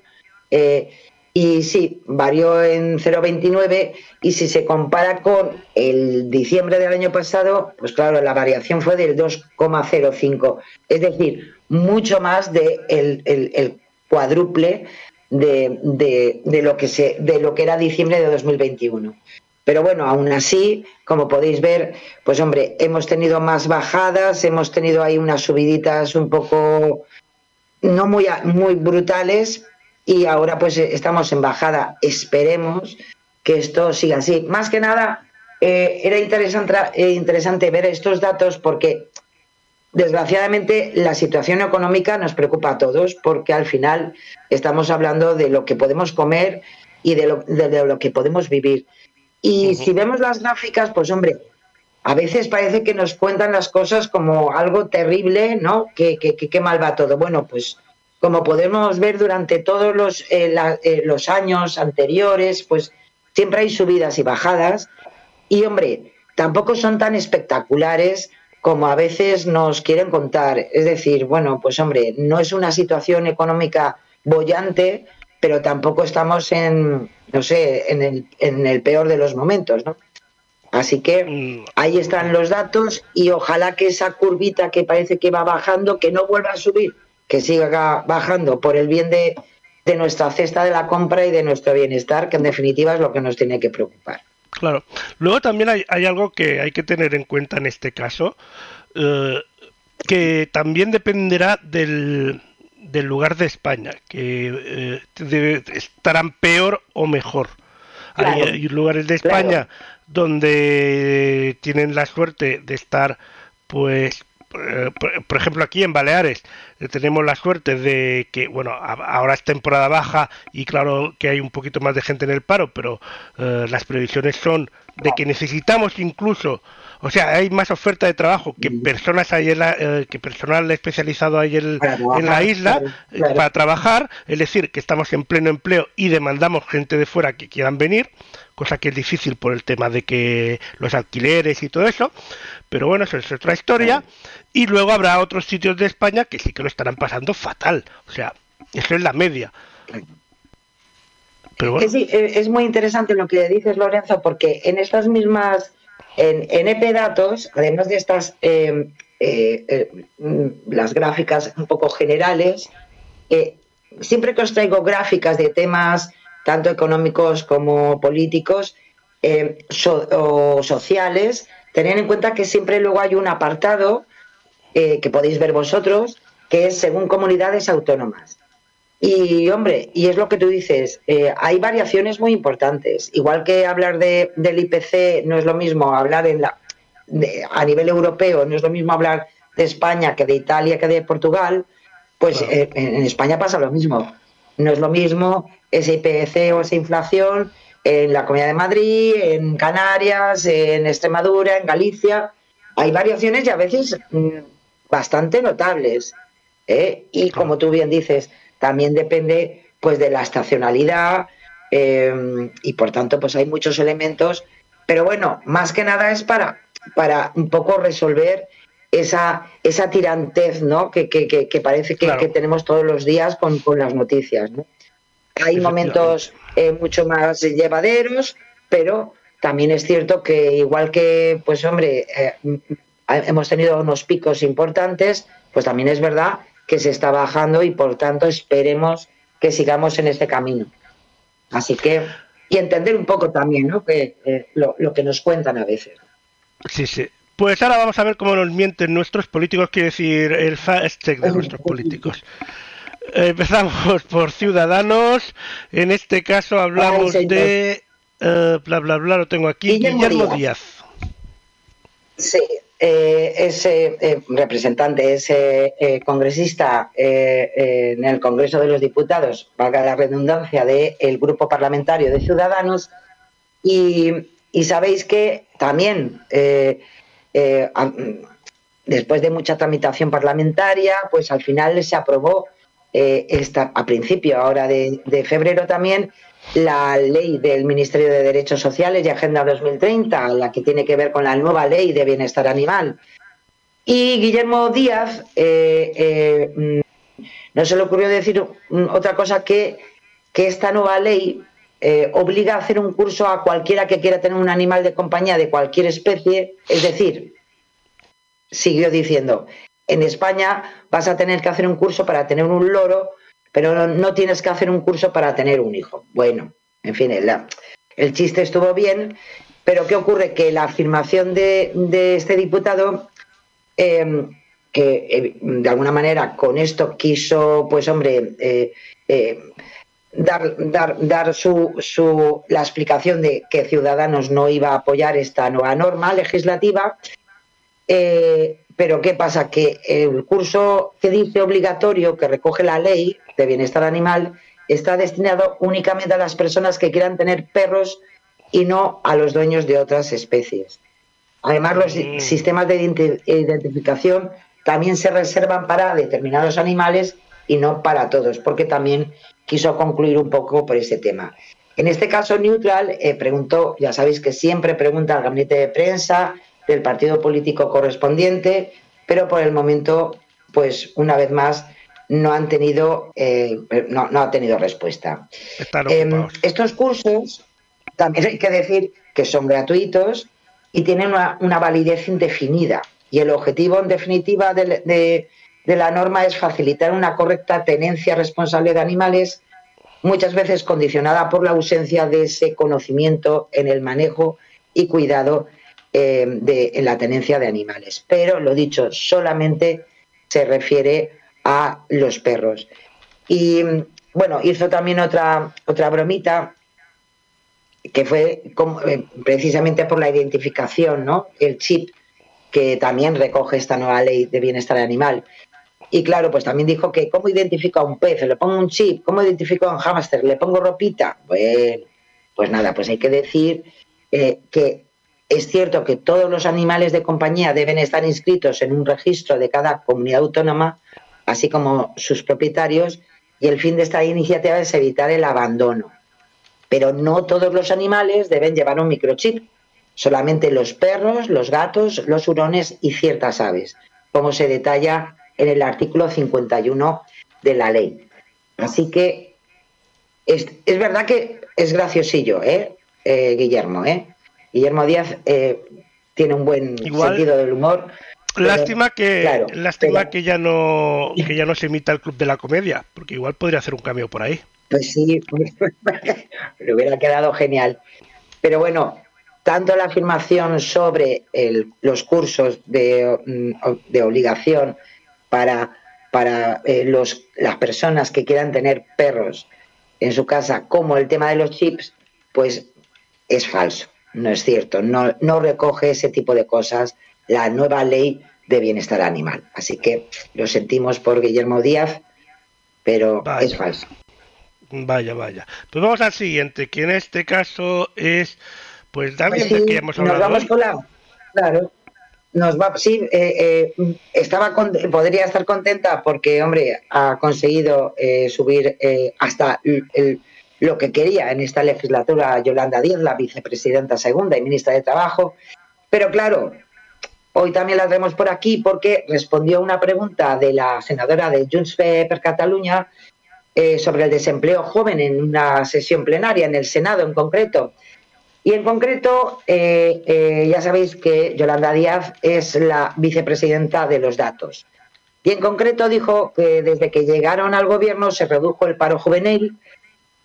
Speaker 2: eh, y sí, varió en 0,29 y si se compara con el diciembre del año pasado, pues claro, la variación fue del 2,05. Es decir, mucho más de el, cuádruple de, de- de lo que era diciembre de 2021. Pero bueno, aún así, como podéis ver, pues hombre, hemos tenido más bajadas, hemos tenido ahí unas subiditas un poco no muy, muy brutales y ahora pues eh, estamos en bajada. Esperemos que esto siga así. Más que nada, eh, era interesante, eh, interesante ver estos datos porque desgraciadamente la situación económica nos preocupa a todos porque al final estamos hablando de lo que podemos comer y de lo, de lo que podemos vivir. Y si vemos las gráficas, pues hombre, a veces parece que nos cuentan las cosas como algo terrible, ¿no? Que, que, que- que mal va todo. Bueno, pues como podemos ver durante todos los, eh, la- eh, los años anteriores, pues siempre hay subidas y bajadas. Y hombre, tampoco son tan espectaculares como a veces nos quieren contar. Es decir, bueno, pues hombre, no es una situación económica bollante, pero tampoco estamos en, no sé, en el, en el peor de los momentos, ¿no? Así que
Speaker 1: Mm,
Speaker 2: ahí están los datos y ojalá que esa curvita que parece que va bajando, que no vuelva a subir, que siga bajando por el bien de, de nuestra cesta de la compra y de nuestro bienestar, que en definitiva es lo que nos tiene que preocupar.
Speaker 1: Claro. Luego también hay, hay algo que hay que tener en cuenta en este caso, eh, que también dependerá del, del lugar de España, que eh, estarán peor o mejor. Hay,
Speaker 2: Claro.
Speaker 1: hay lugares de España donde tienen la suerte de estar, pues, eh, por, ejemplo, aquí en Baleares eh, tenemos la suerte de que, bueno, ahora es temporada baja y claro que hay un poquito más de gente en el paro, pero eh, las previsiones son de que necesitamos incluso O sea, hay más oferta de trabajo que personas hay en la, eh, que personal especializado hay en, en la isla eh, para trabajar, es decir, que estamos en pleno empleo y demandamos gente de fuera que quieran venir, cosa que es difícil por el tema de que los alquileres y todo eso, pero bueno, eso es otra historia. Y luego habrá otros sitios de España que sí que lo estarán pasando fatal, o sea, eso es la media.
Speaker 2: sí, eh, es muy interesante lo que dices, Lorenzo, porque en estas mismas, en, EP Datos, además de estas, eh, eh, las gráficas un poco generales, siempre que os traigo gráficas de temas tanto económicos como políticos o sociales, tened en cuenta que siempre luego hay un apartado que podéis ver vosotros, que es según comunidades autónomas. Y hombre, y es lo que tú dices, eh, hay variaciones muy importantes. Igual que hablar de, del IPC no es lo mismo hablar en la, a nivel europeo, no es lo mismo hablar de España que de Italia que de Portugal, pues eh, en España pasa lo mismo. No es lo mismo ese IPC o esa inflación en la Comunidad de Madrid, en Canarias, en Extremadura, en Galicia. Hay variaciones y a veces mm, bastante notables. ¿eh? Y como tú bien dices, también depende pues de la estacionalidad eh, y por tanto pues hay muchos elementos, pero bueno, más que nada es para, para un poco resolver esa, esa tirantez ¿no? que, parece que, tenemos todos los días con, las noticias. Hay momentos eh, mucho más llevaderos, pero también es cierto que igual que, pues hombre, eh, hemos tenido unos picos importantes, pues también es verdad que se está bajando y por tanto esperemos que sigamos en este camino. Así que, y entender un poco también ¿no? que, eh, lo, que nos cuentan a veces.
Speaker 1: Sí, sí. Pues ahora vamos a ver cómo nos mienten nuestros políticos, quiere decir el fast check de nuestros políticos. Empezamos por Ciudadanos. En este caso hablamos de. Eh, bla, bla, bla, lo tengo aquí. Guillermo, Díaz.
Speaker 2: Sí, eh, ese eh, representante, ese eh, congresista en el Congreso de los Diputados, valga la redundancia, del Grupo Parlamentario de Ciudadanos, y, sabéis que también, después de mucha tramitación parlamentaria, pues al final se aprobó esta, a principio ahora de febrero también la ley del Ministerio de Derechos Sociales y Agenda 2030, la que tiene que ver con la nueva ley de bienestar animal. Y Guillermo Díaz eh, eh, no se le ocurrió decir otra cosa que, que esta nueva ley eh, obliga a hacer un curso a cualquiera que quiera tener un animal de compañía de cualquier especie. Es decir, siguió diciendo, en España vas a tener que hacer un curso para tener un loro pero no, tienes que hacer un curso para tener un hijo. Bueno, en fin, el, chiste estuvo bien, pero ¿qué ocurre? Que la afirmación de, este diputado, em, que eh, de alguna manera con esto quiso, pues hombre, eh, eh, dar, dar, dar su, su, la explicación de que Ciudadanos no iba a apoyar esta nueva norma legislativa, pero ¿qué pasa? Que el curso que dice obligatorio, que recoge la ley de bienestar animal, está destinado únicamente a las personas que quieran tener perros y no a los dueños de otras especies. Además, los mm. sistemas de identificación también se reservan para determinados animales y no para todos, porque también quiso concluir un poco por ese tema. En este caso, Neutral eh, preguntó, ya sabéis que siempre pregunta al gabinete de prensa, del partido político correspondiente, pero por el momento, pues una vez más, no han tenido, eh, no, no, ha tenido respuesta. Em, estos cursos, también hay que decir que son gratuitos y tienen una, validez indefinida. Y el objetivo, en definitiva, de, de la norma es facilitar una correcta tenencia responsable de animales, muchas veces condicionada por la ausencia de ese conocimiento en el manejo y cuidado eh, de, en la tenencia de animales. Pero, lo dicho, solamente se refiere a los perros. Y bueno, hizo también otra, otra bromita que fue eh, precisamente por la identificación, ¿no? El chip que también recoge esta nueva ley de bienestar animal. Y claro, pues también dijo que cómo identifico a un pez, le pongo un chip, cómo identifico a un hámster, le pongo ropita. Bueno, pues nada, pues hay que decir eh, que Es cierto que todos los animales de compañía deben estar inscritos en un registro de cada comunidad autónoma, así como sus propietarios, y el fin de esta iniciativa es evitar el abandono. Pero no todos los animales deben llevar un microchip, solamente los perros, los gatos, los hurones y ciertas aves, como se detalla en el artículo 51 de la ley. Así que es, es verdad que es graciosillo, ¿eh? eh Guillermo, ¿eh? Guillermo Díaz eh, tiene un buen sentido del humor.
Speaker 1: Lástima que lástima que ya no que ya no se imita el club de la comedia, porque igual podría hacer un cambio por ahí.
Speaker 2: Pues sí, le hubiera quedado genial. Pero bueno, tanto la afirmación sobre los cursos de, mm, de, obligación para, para eh, los, las personas que quieran tener perros en su casa, como el tema de los chips, pues es falso, no es cierto, no, no recoge ese tipo de cosas la nueva ley de bienestar animal. Así que lo sentimos por Guillermo Díaz, pero es falso.
Speaker 1: Vaya, vaya. Pues vamos al siguiente, que en este caso es, pues, de alguien que hemos hablado.
Speaker 2: Nos vamos con la. Claro. Nos va, sí, eh, eh, estaba podría estar contenta porque, hombre, ha conseguido eh, subir hasta lo que quería en esta legislatura Yolanda Díaz, la vicepresidenta segunda y ministra de Trabajo. Pero claro, Hoy también la tenemos por aquí porque respondió a una pregunta de la senadora de Junts per Cataluña eh, sobre el desempleo joven en una sesión plenaria, en el Senado en concreto. Y en concreto, eh, eh, ya sabéis que Yolanda Díaz es la vicepresidenta de los datos. Y en concreto dijo que desde que llegaron al gobierno se redujo el paro juvenil,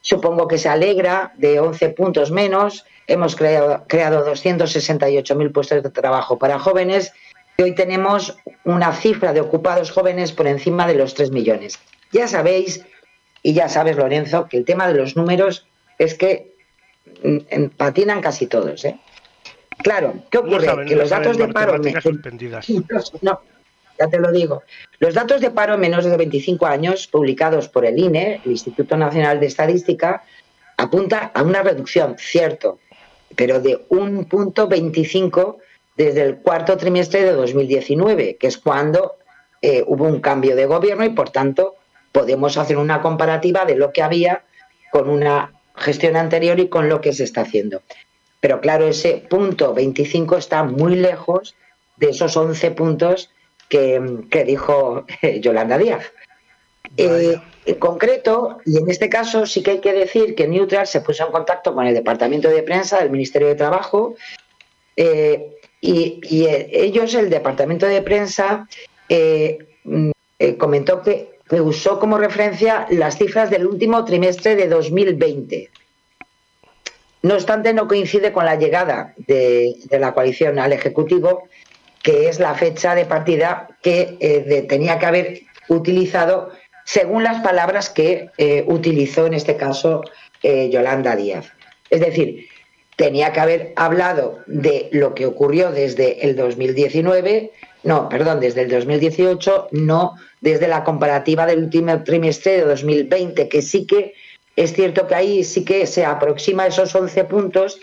Speaker 2: supongo que se alegra de 11 puntos menos, hemos creado, creado 268.000 puestos de trabajo para jóvenes y hoy tenemos una cifra de ocupados jóvenes por encima de los 3 millones. Ya sabéis, y ya sabes, Lorenzo, que el tema de los números es que mm, patinan casi todos. ¿eh? Claro, ¿qué ocurre? que los datos de paro... No, ya te lo digo. Los datos de paro en menos de 25 años, publicados por el INE, el Instituto Nacional de Estadística, apunta a una reducción, cierto, pero de un punto 25 desde el cuarto trimestre de 2019, que es cuando eh, hubo un cambio de gobierno y por tanto podemos hacer una comparativa de lo que había con una gestión anterior y con lo que se está haciendo. Pero claro, ese punto 25 está muy lejos de esos 11 puntos que, dijo eh, Yolanda Díaz. Eh, en concreto, y en este caso sí que hay que decir que Neutral se puso en contacto con el Departamento de Prensa del Ministerio de Trabajo eh, y, ellos, el Departamento de Prensa, mm, comentó que, usó como referencia las cifras del último trimestre de 2020. No obstante, no coincide con la llegada de, la coalición al Ejecutivo, que es la fecha de partida que tenía que haber utilizado según las palabras que eh, utilizó en este caso eh, Yolanda Díaz. Es decir, tenía que haber hablado de lo que ocurrió desde el 2019, no, perdón, desde el 2018, no desde la comparativa del último trimestre de 2020, que sí que es cierto que ahí sí que se aproxima esos 11 puntos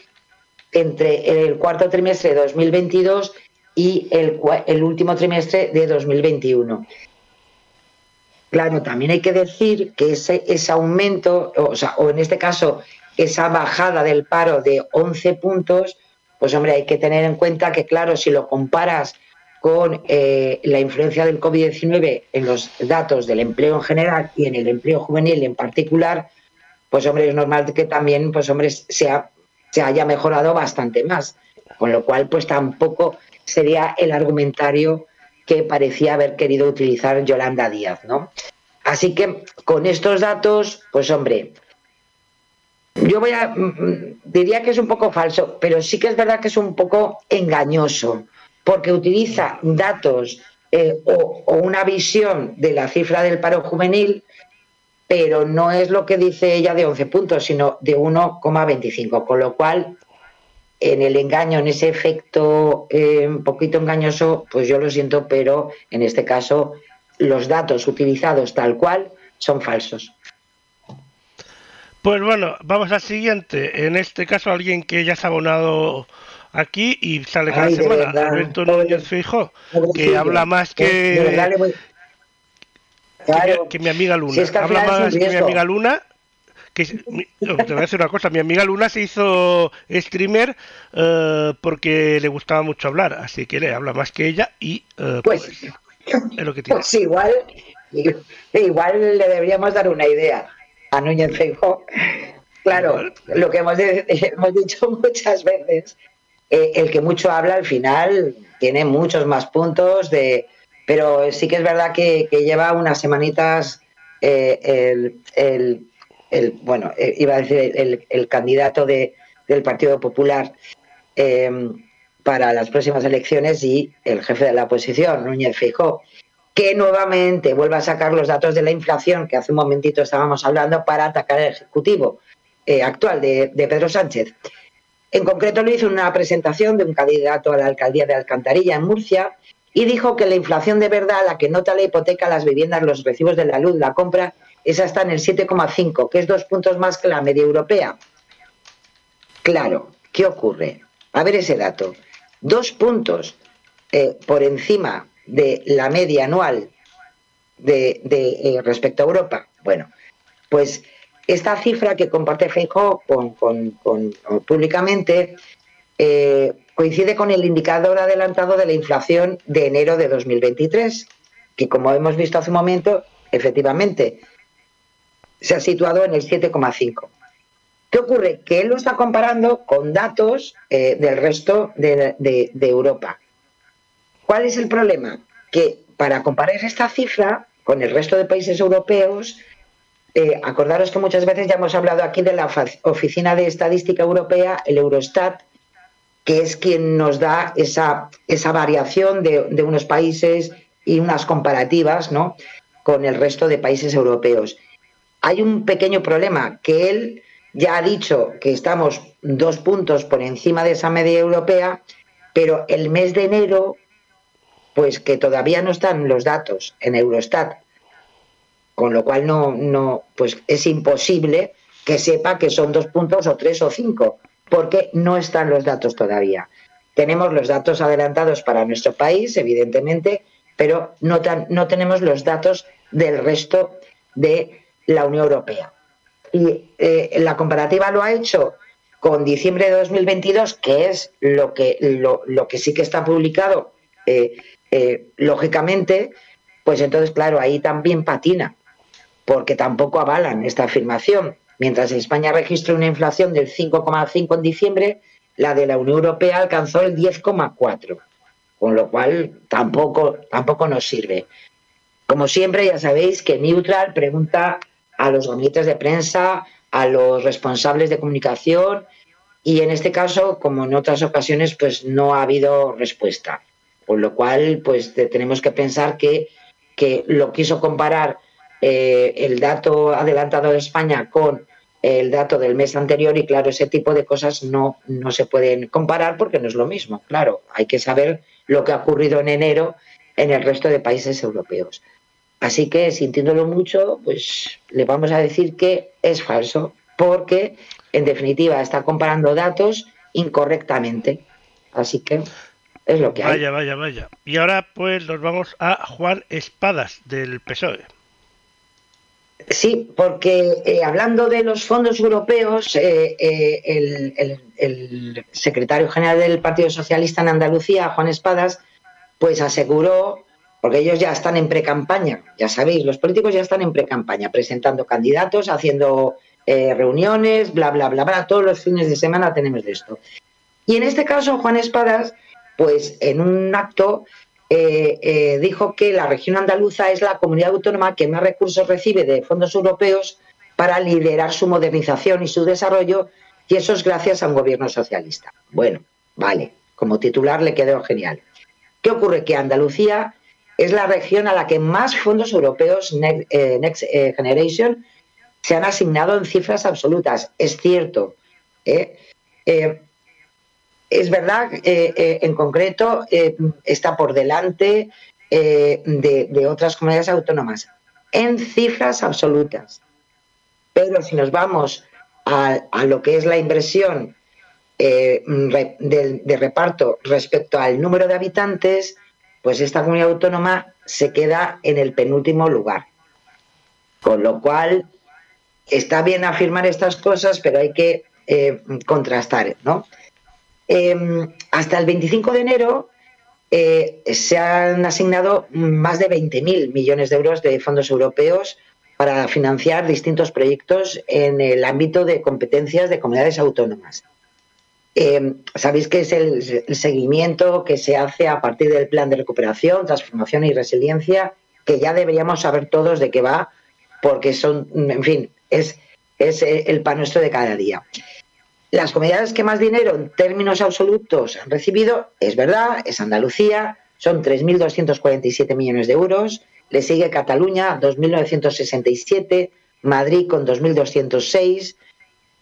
Speaker 2: entre el cuarto trimestre de 2022 y el, último trimestre de 2021. Claro, también hay que decir que ese, ese aumento, o, sea, o en este caso, esa bajada del paro de 11 puntos, pues hombre, hay que tener en cuenta que, claro, si lo comparas con eh, la influencia del COVID-19 en los datos del empleo en general y en el empleo juvenil en particular, pues hombre, es normal que también, pues hombre, se, se haya mejorado bastante más. Con lo cual, pues tampoco sería el argumentario que parecía haber querido utilizar Yolanda Díaz, ¿no? Así que con estos datos, pues hombre, yo voy a mm, mm, diría que es un poco falso, pero sí que es verdad que es un poco engañoso, porque utiliza datos eh, o, o, una visión de la cifra del paro juvenil, pero no es lo que dice ella de 11 puntos, sino de 1,25, con lo cual en el engaño, en ese efecto eh, un poquito engañoso, pues yo lo siento, pero en este caso los datos utilizados tal cual son falsos.
Speaker 1: Pues bueno, vamos al siguiente. En este caso, alguien que ya se ha abonado aquí y sale cada
Speaker 2: Ay,
Speaker 1: semana
Speaker 2: verdad,
Speaker 1: Alberto Núñez Feijóo, que habla más
Speaker 2: De- de verdad
Speaker 1: que, que, mi,
Speaker 2: Claro.
Speaker 1: que mi amiga Luna.
Speaker 2: Si es que al
Speaker 1: habla más que mi amiga Luna. Que, te voy a decir una cosa, mi amiga Luna se hizo streamer eh, porque le gustaba mucho hablar, así que le habla más que ella y eh,
Speaker 2: Pues-
Speaker 1: pues, es lo que tiene.
Speaker 2: Pues igual, igual le deberíamos dar una idea a Núñez Feijóo. Claro, lo que hemos, de- hemos dicho muchas veces, eh, el que mucho habla al final tiene muchos más puntos, de, pero sí que es verdad que, que lleva unas semanitas eh, el, el- el- bueno, eh, iba a decir el, el candidato de, del Partido Popular eh, para las próximas elecciones y el jefe de la oposición, Núñez Feijóo que nuevamente vuelve a sacar los datos de la inflación que hace un momentito estábamos hablando para atacar al Ejecutivo eh, actual de, de Pedro Sánchez. En concreto lo hizo una presentación de un candidato a la alcaldía de Alcantarilla en Murcia y dijo que la inflación de verdad, la que nota la hipoteca, las viviendas, los recibos de la luz, la compra, esa está en el 7,5, que es dos puntos más que la media europea. Claro, ¿qué ocurre? A ver ese dato. Dos puntos eh, por encima de la media anual de, eh, respecto a Europa. Bueno, pues esta cifra que comparte Feijóo con, públicamente eh, coincide con el indicador adelantado de la inflación de enero de 2023, que como hemos visto hace un momento, efectivamente se ha situado en el 7,5. ¿Qué ocurre? Que él lo está comparando con datos eh, del resto de, Europa. ¿Cuál es el problema? Que para comparar esta cifra con el resto de países europeos, eh, acordaros que muchas veces ya hemos hablado aquí de la Oficina de Estadística Europea, el Eurostat, que es quien nos da esa, esa variación de, de unos países y unas comparativas ¿no? con el resto de países europeos. Hay un pequeño problema, que él ya ha dicho que estamos dos puntos por encima de esa media europea, pero el mes de enero pues que todavía no están los datos en Eurostat, con lo cual no, no, pues es imposible que sepa que son dos puntos o tres o cinco, porque no están los datos todavía. Tenemos los datos adelantados para nuestro país, evidentemente, pero no, tan, no tenemos los datos del resto de la Unión Europea. Y eh, la comparativa lo ha hecho con diciembre de 2022, que es lo que, lo, lo que sí que está publicado eh, eh, lógicamente, pues entonces, claro, ahí también patina, porque tampoco avalan esta afirmación. Mientras España registra una inflación del 5,5 en diciembre, la de la Unión Europea alcanzó el 10,4, con lo cual tampoco, tampoco nos sirve. Como siempre, ya sabéis que Neutral pregunta a los gabinetes de prensa, a los responsables de comunicación, y en este caso, como en otras ocasiones, pues no ha habido respuesta. Por lo cual, pues tenemos que pensar que, que lo quiso comparar eh, el dato adelantado de España con el dato del mes anterior y claro, ese tipo de cosas no, no se pueden comparar porque no es lo mismo. Claro, hay que saber lo que ha ocurrido en enero en el resto de países europeos. Así que, sintiéndolo mucho, pues le vamos a decir que es falso porque, en definitiva, está comparando datos incorrectamente. Así que es lo que hay.
Speaker 1: Vaya, vaya, vaya. Y ahora pues nos vamos a Juan Espadas del PSOE.
Speaker 2: Sí, porque eh, hablando de los fondos europeos, eh, eh, el, el, el, secretario general del Partido Socialista en Andalucía, Juan Espadas, pues aseguró, porque ellos ya están en pre-campaña, ya sabéis, los políticos ya están en pre-campaña, presentando candidatos, haciendo reuniones, bla, bla, bla, bla, todos los fines de semana tenemos esto. Y en este caso, Juan Espadas, pues en un acto eh, eh, dijo que la región andaluza es la comunidad autónoma que más recursos recibe de fondos europeos para liderar su modernización y su desarrollo, y eso es gracias a un gobierno socialista. Bueno, vale, como titular le quedó genial. ¿Qué ocurre? Que Andalucía es la región a la que más fondos europeos Next, eh, Next Generation se han asignado en cifras absolutas. Es cierto. ¿eh? es verdad, eh, eh, en concreto, eh, está por delante de, otras comunidades autónomas en cifras absolutas. Pero si nos vamos a, lo que es la inversión eh, de reparto respecto al número de habitantes, pues esta comunidad autónoma se queda en el penúltimo lugar. Con lo cual, está bien afirmar estas cosas, pero hay que eh, contrastar, ¿no? Em, hasta el 25 de enero eh, se han asignado más de 20.000 millones de euros de fondos europeos para financiar distintos proyectos en el ámbito de competencias de comunidades autónomas. Em, sabéis que es el, el, seguimiento que se hace a partir del plan de recuperación, transformación y resiliencia, que ya deberíamos saber todos de qué va, porque son, en fin, es, es el pan nuestro de cada día. Las comunidades que más dinero en términos absolutos han recibido, es verdad, es Andalucía, son 3.247 millones de euros, le sigue Cataluña, 2.967, Madrid con 2.206,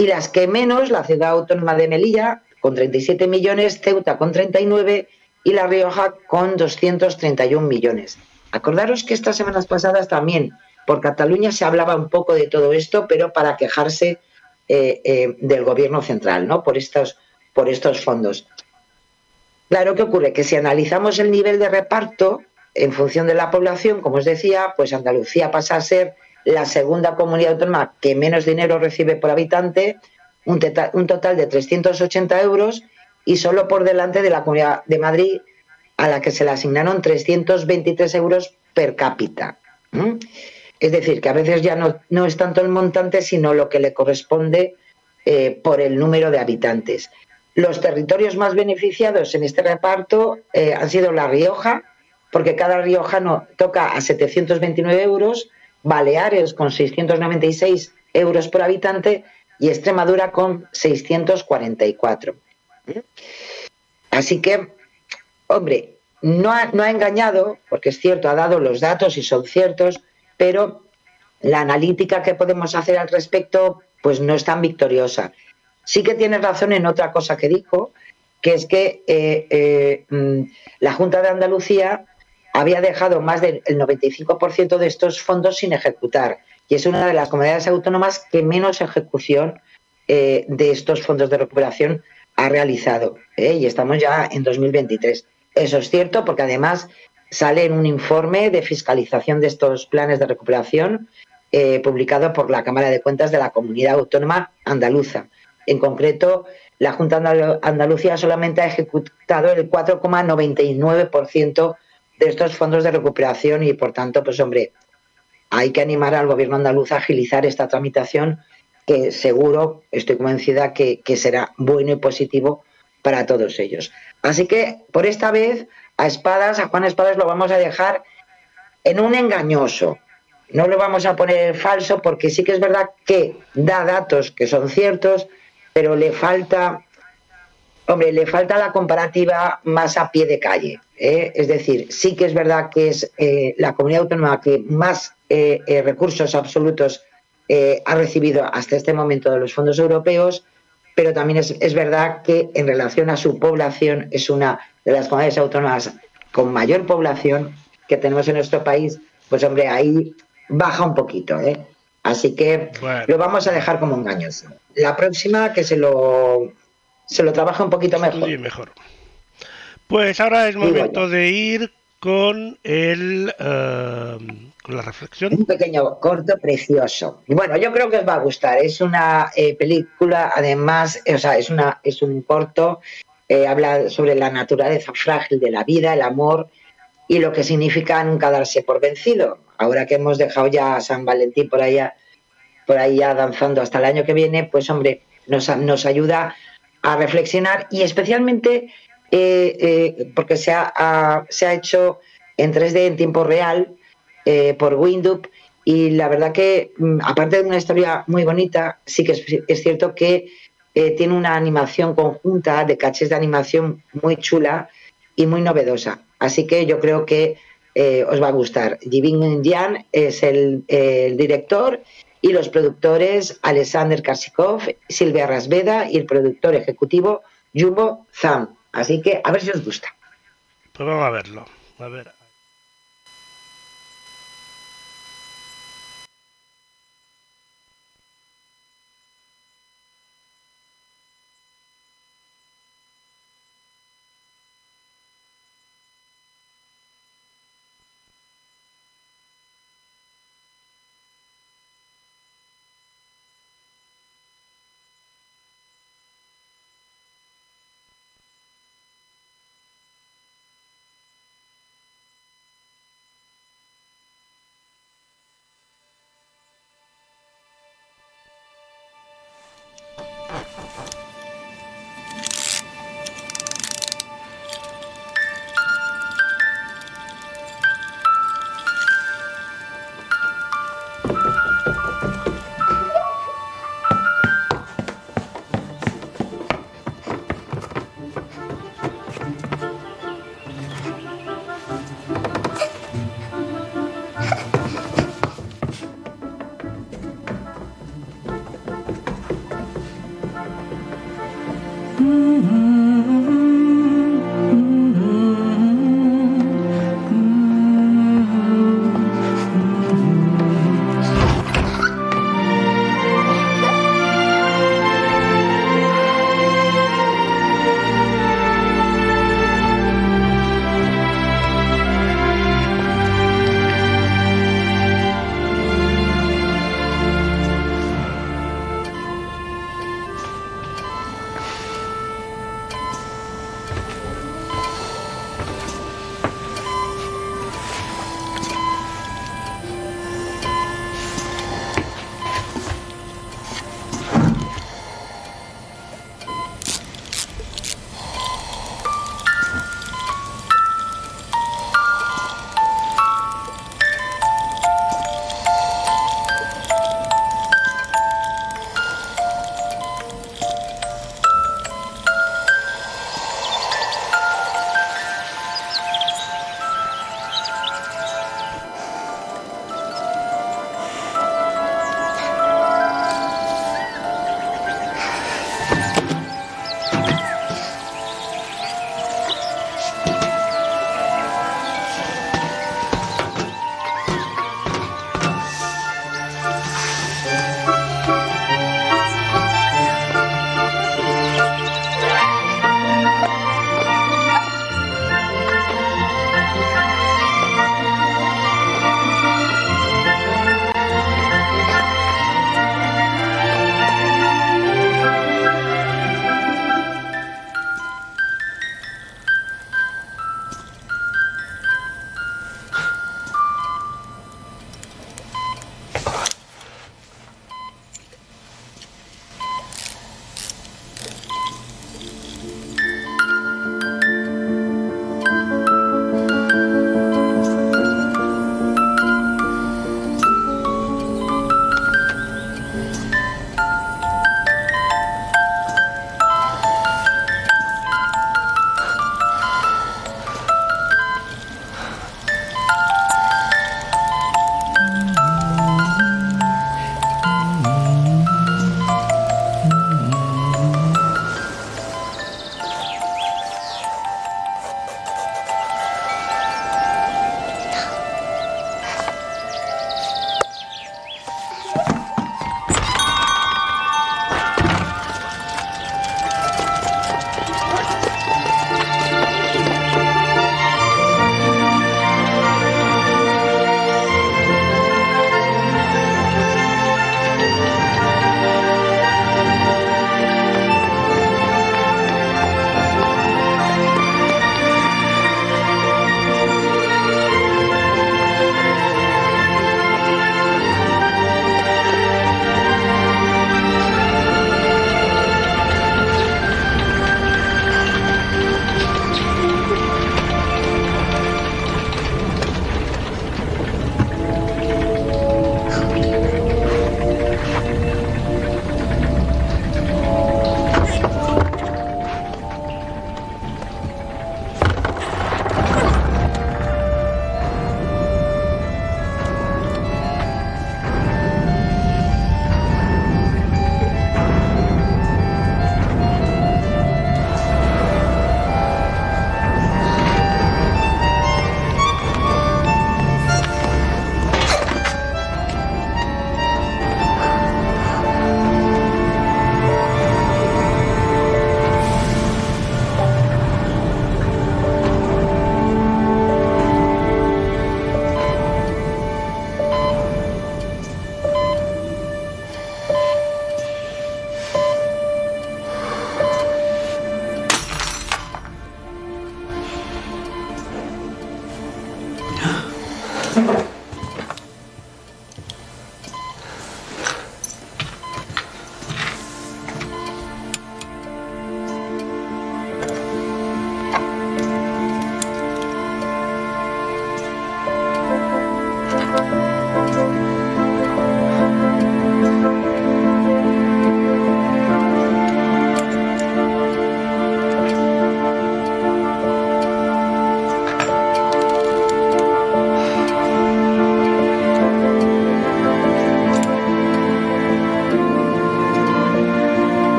Speaker 2: y las que menos, la ciudad autónoma de Melilla con 37 millones, Ceuta con 39 y La Rioja con 231 millones. Acordaros que estas semanas pasadas también por Cataluña se hablaba un poco de todo esto, pero para quejarse eh, eh, del gobierno central, ¿no? Por estos, por estos fondos. Claro, ¿qué ocurre? Que si analizamos el nivel de reparto en función de la población, como os decía, pues Andalucía pasa a ser la segunda comunidad autónoma que menos dinero recibe por habitante, un, total de 380 euros, y solo por delante de la comunidad de Madrid, a la que se le asignaron 323 euros per cápita. Es decir, que a veces ya no, no es tanto el montante, sino lo que le corresponde eh, por el número de habitantes. Los territorios más beneficiados en este reparto eh, han sido La Rioja, porque cada riojano toca a 729 euros, Baleares con 696 euros por habitante y Extremadura con 644. Así que, hombre, no ha, no ha engañado, porque es cierto, ha dado los datos y son ciertos, pero la analítica que podemos hacer al respecto pues no es tan victoriosa. Sí que tiene razón en otra cosa que dijo, que es que eh, eh, mm, la Junta de Andalucía había dejado más del 95% de estos fondos sin ejecutar y es una de las comunidades autónomas que menos ejecución eh, de estos fondos de recuperación ha realizado. Y estamos ya en 2023. Eso es cierto porque además sale en un informe de fiscalización de estos planes de recuperación eh, publicado por la Cámara de Cuentas de la Comunidad Autónoma Andaluza. En concreto, la Junta Andalucía solamente ha ejecutado el 4,99% de estos fondos de recuperación y, por tanto, pues hombre, hay que animar al gobierno andaluz a agilizar esta tramitación que seguro, estoy convencida, que, que será bueno y positivo para todos ellos. Así que, por esta vez, a Espadas, a Juan Espadas lo vamos a dejar en un engañoso. No lo vamos a poner falso porque sí que es verdad que da datos que son ciertos, pero le falta, hombre, le falta la comparativa más a pie de calle. ¿Eh? Es decir, sí que es verdad que es eh, la comunidad autónoma que más eh, eh recursos absolutos eh, ha recibido hasta este momento de los fondos europeos, pero también es, es, verdad que en relación a su población es una de las comunidades autónomas con mayor población que tenemos en nuestro país, pues hombre, ahí baja un poquito, ¿eh? Así que bueno. lo vamos a dejar como engañoso. La próxima que se lo se lo trabaja un poquito mejor.
Speaker 1: Sí, mejor. Pues ahora es momento de ir con el uh, con la reflexión.
Speaker 2: Un pequeño corto precioso. Y bueno, yo creo que os va a gustar. Es una eh, película, además, o sea, es una es un corto. Eh, habla sobre la naturaleza frágil de la vida, el amor y lo que significa nunca darse por vencido. Ahora que hemos dejado ya a San Valentín por allá, por ahí ya danzando hasta el año que viene, pues hombre, nos, nos ayuda a reflexionar y especialmente eh, eh, porque se ha, se ha, hecho en 3D en tiempo real eh, por Windup y la verdad que mm, aparte de una historia muy bonita, sí que es, cierto que tiene una animación conjunta de cachés de animación muy chula y muy novedosa. Así que yo creo que os va a gustar. Jibin Yan es el, el, director y los productores Alexander Karsikov, Silvia Rasveda y el productor ejecutivo Jumbo Zam. Así que a ver si os gusta.
Speaker 1: Pues vamos a verlo. A ver.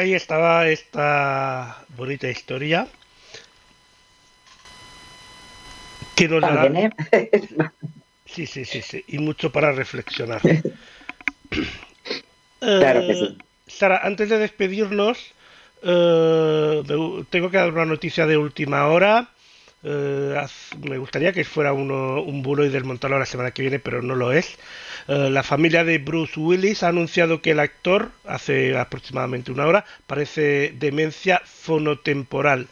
Speaker 1: Ahí estaba esta bonita historia Que nos. Sí, sí, sí, sí. Y mucho para reflexionar.
Speaker 2: Claro que
Speaker 1: Eh,
Speaker 2: sí.
Speaker 1: Sara, antes de despedirnos, eh, tengo que dar una noticia de última hora. Eh, me gustaría que fuera uno, un bulo y desmontarlo la semana que viene, pero no lo es. Eh, la familia de Bruce Willis ha anunciado que el actor, hace aproximadamente una hora, parece demencia fonotemporal.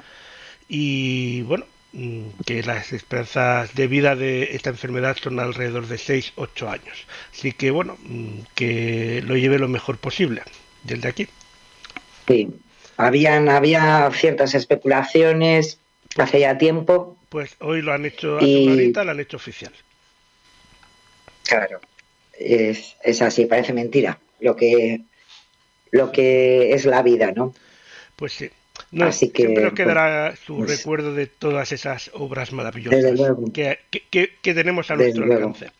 Speaker 1: Y bueno, mm, que las esperanzas de vida de esta enfermedad son alrededor de 6-8 años. Así que bueno, mm, que lo lleve lo mejor posible desde aquí.
Speaker 2: Sí. Habían, había ciertas especulaciones hace ya tiempo.
Speaker 1: Pues hoy lo han hecho, hace
Speaker 2: Y-
Speaker 1: una horita lo han hecho oficial.
Speaker 2: Claro. Es, es así, parece mentira lo que, lo que es la vida, ¿no?
Speaker 1: Pues sí. No,
Speaker 2: Así que,
Speaker 1: siempre nos quedará su
Speaker 2: pues-
Speaker 1: recuerdo de todas esas obras maravillosas que, que- tenemos a
Speaker 2: Desde
Speaker 1: nuestro
Speaker 2: luego.
Speaker 1: alcance.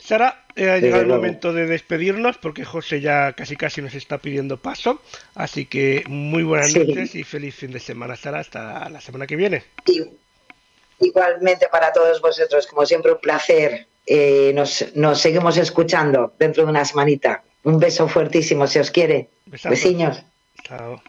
Speaker 1: Sara, eh, ha
Speaker 2: Desde
Speaker 1: llegado el
Speaker 2: luego.
Speaker 1: momento de despedirnos porque José ya casi casi nos está pidiendo paso. Así que muy buenas
Speaker 2: Sí.
Speaker 1: noches y feliz fin de semana, Sara. Hasta la semana que viene.
Speaker 2: Y- igualmente para todos vosotros, como siempre, un placer. Eh, nos, nos seguimos escuchando dentro de una semanita. Un beso fuertísimo, si os quiere.
Speaker 1: Besazos.
Speaker 2: Besiños.
Speaker 1: Chao.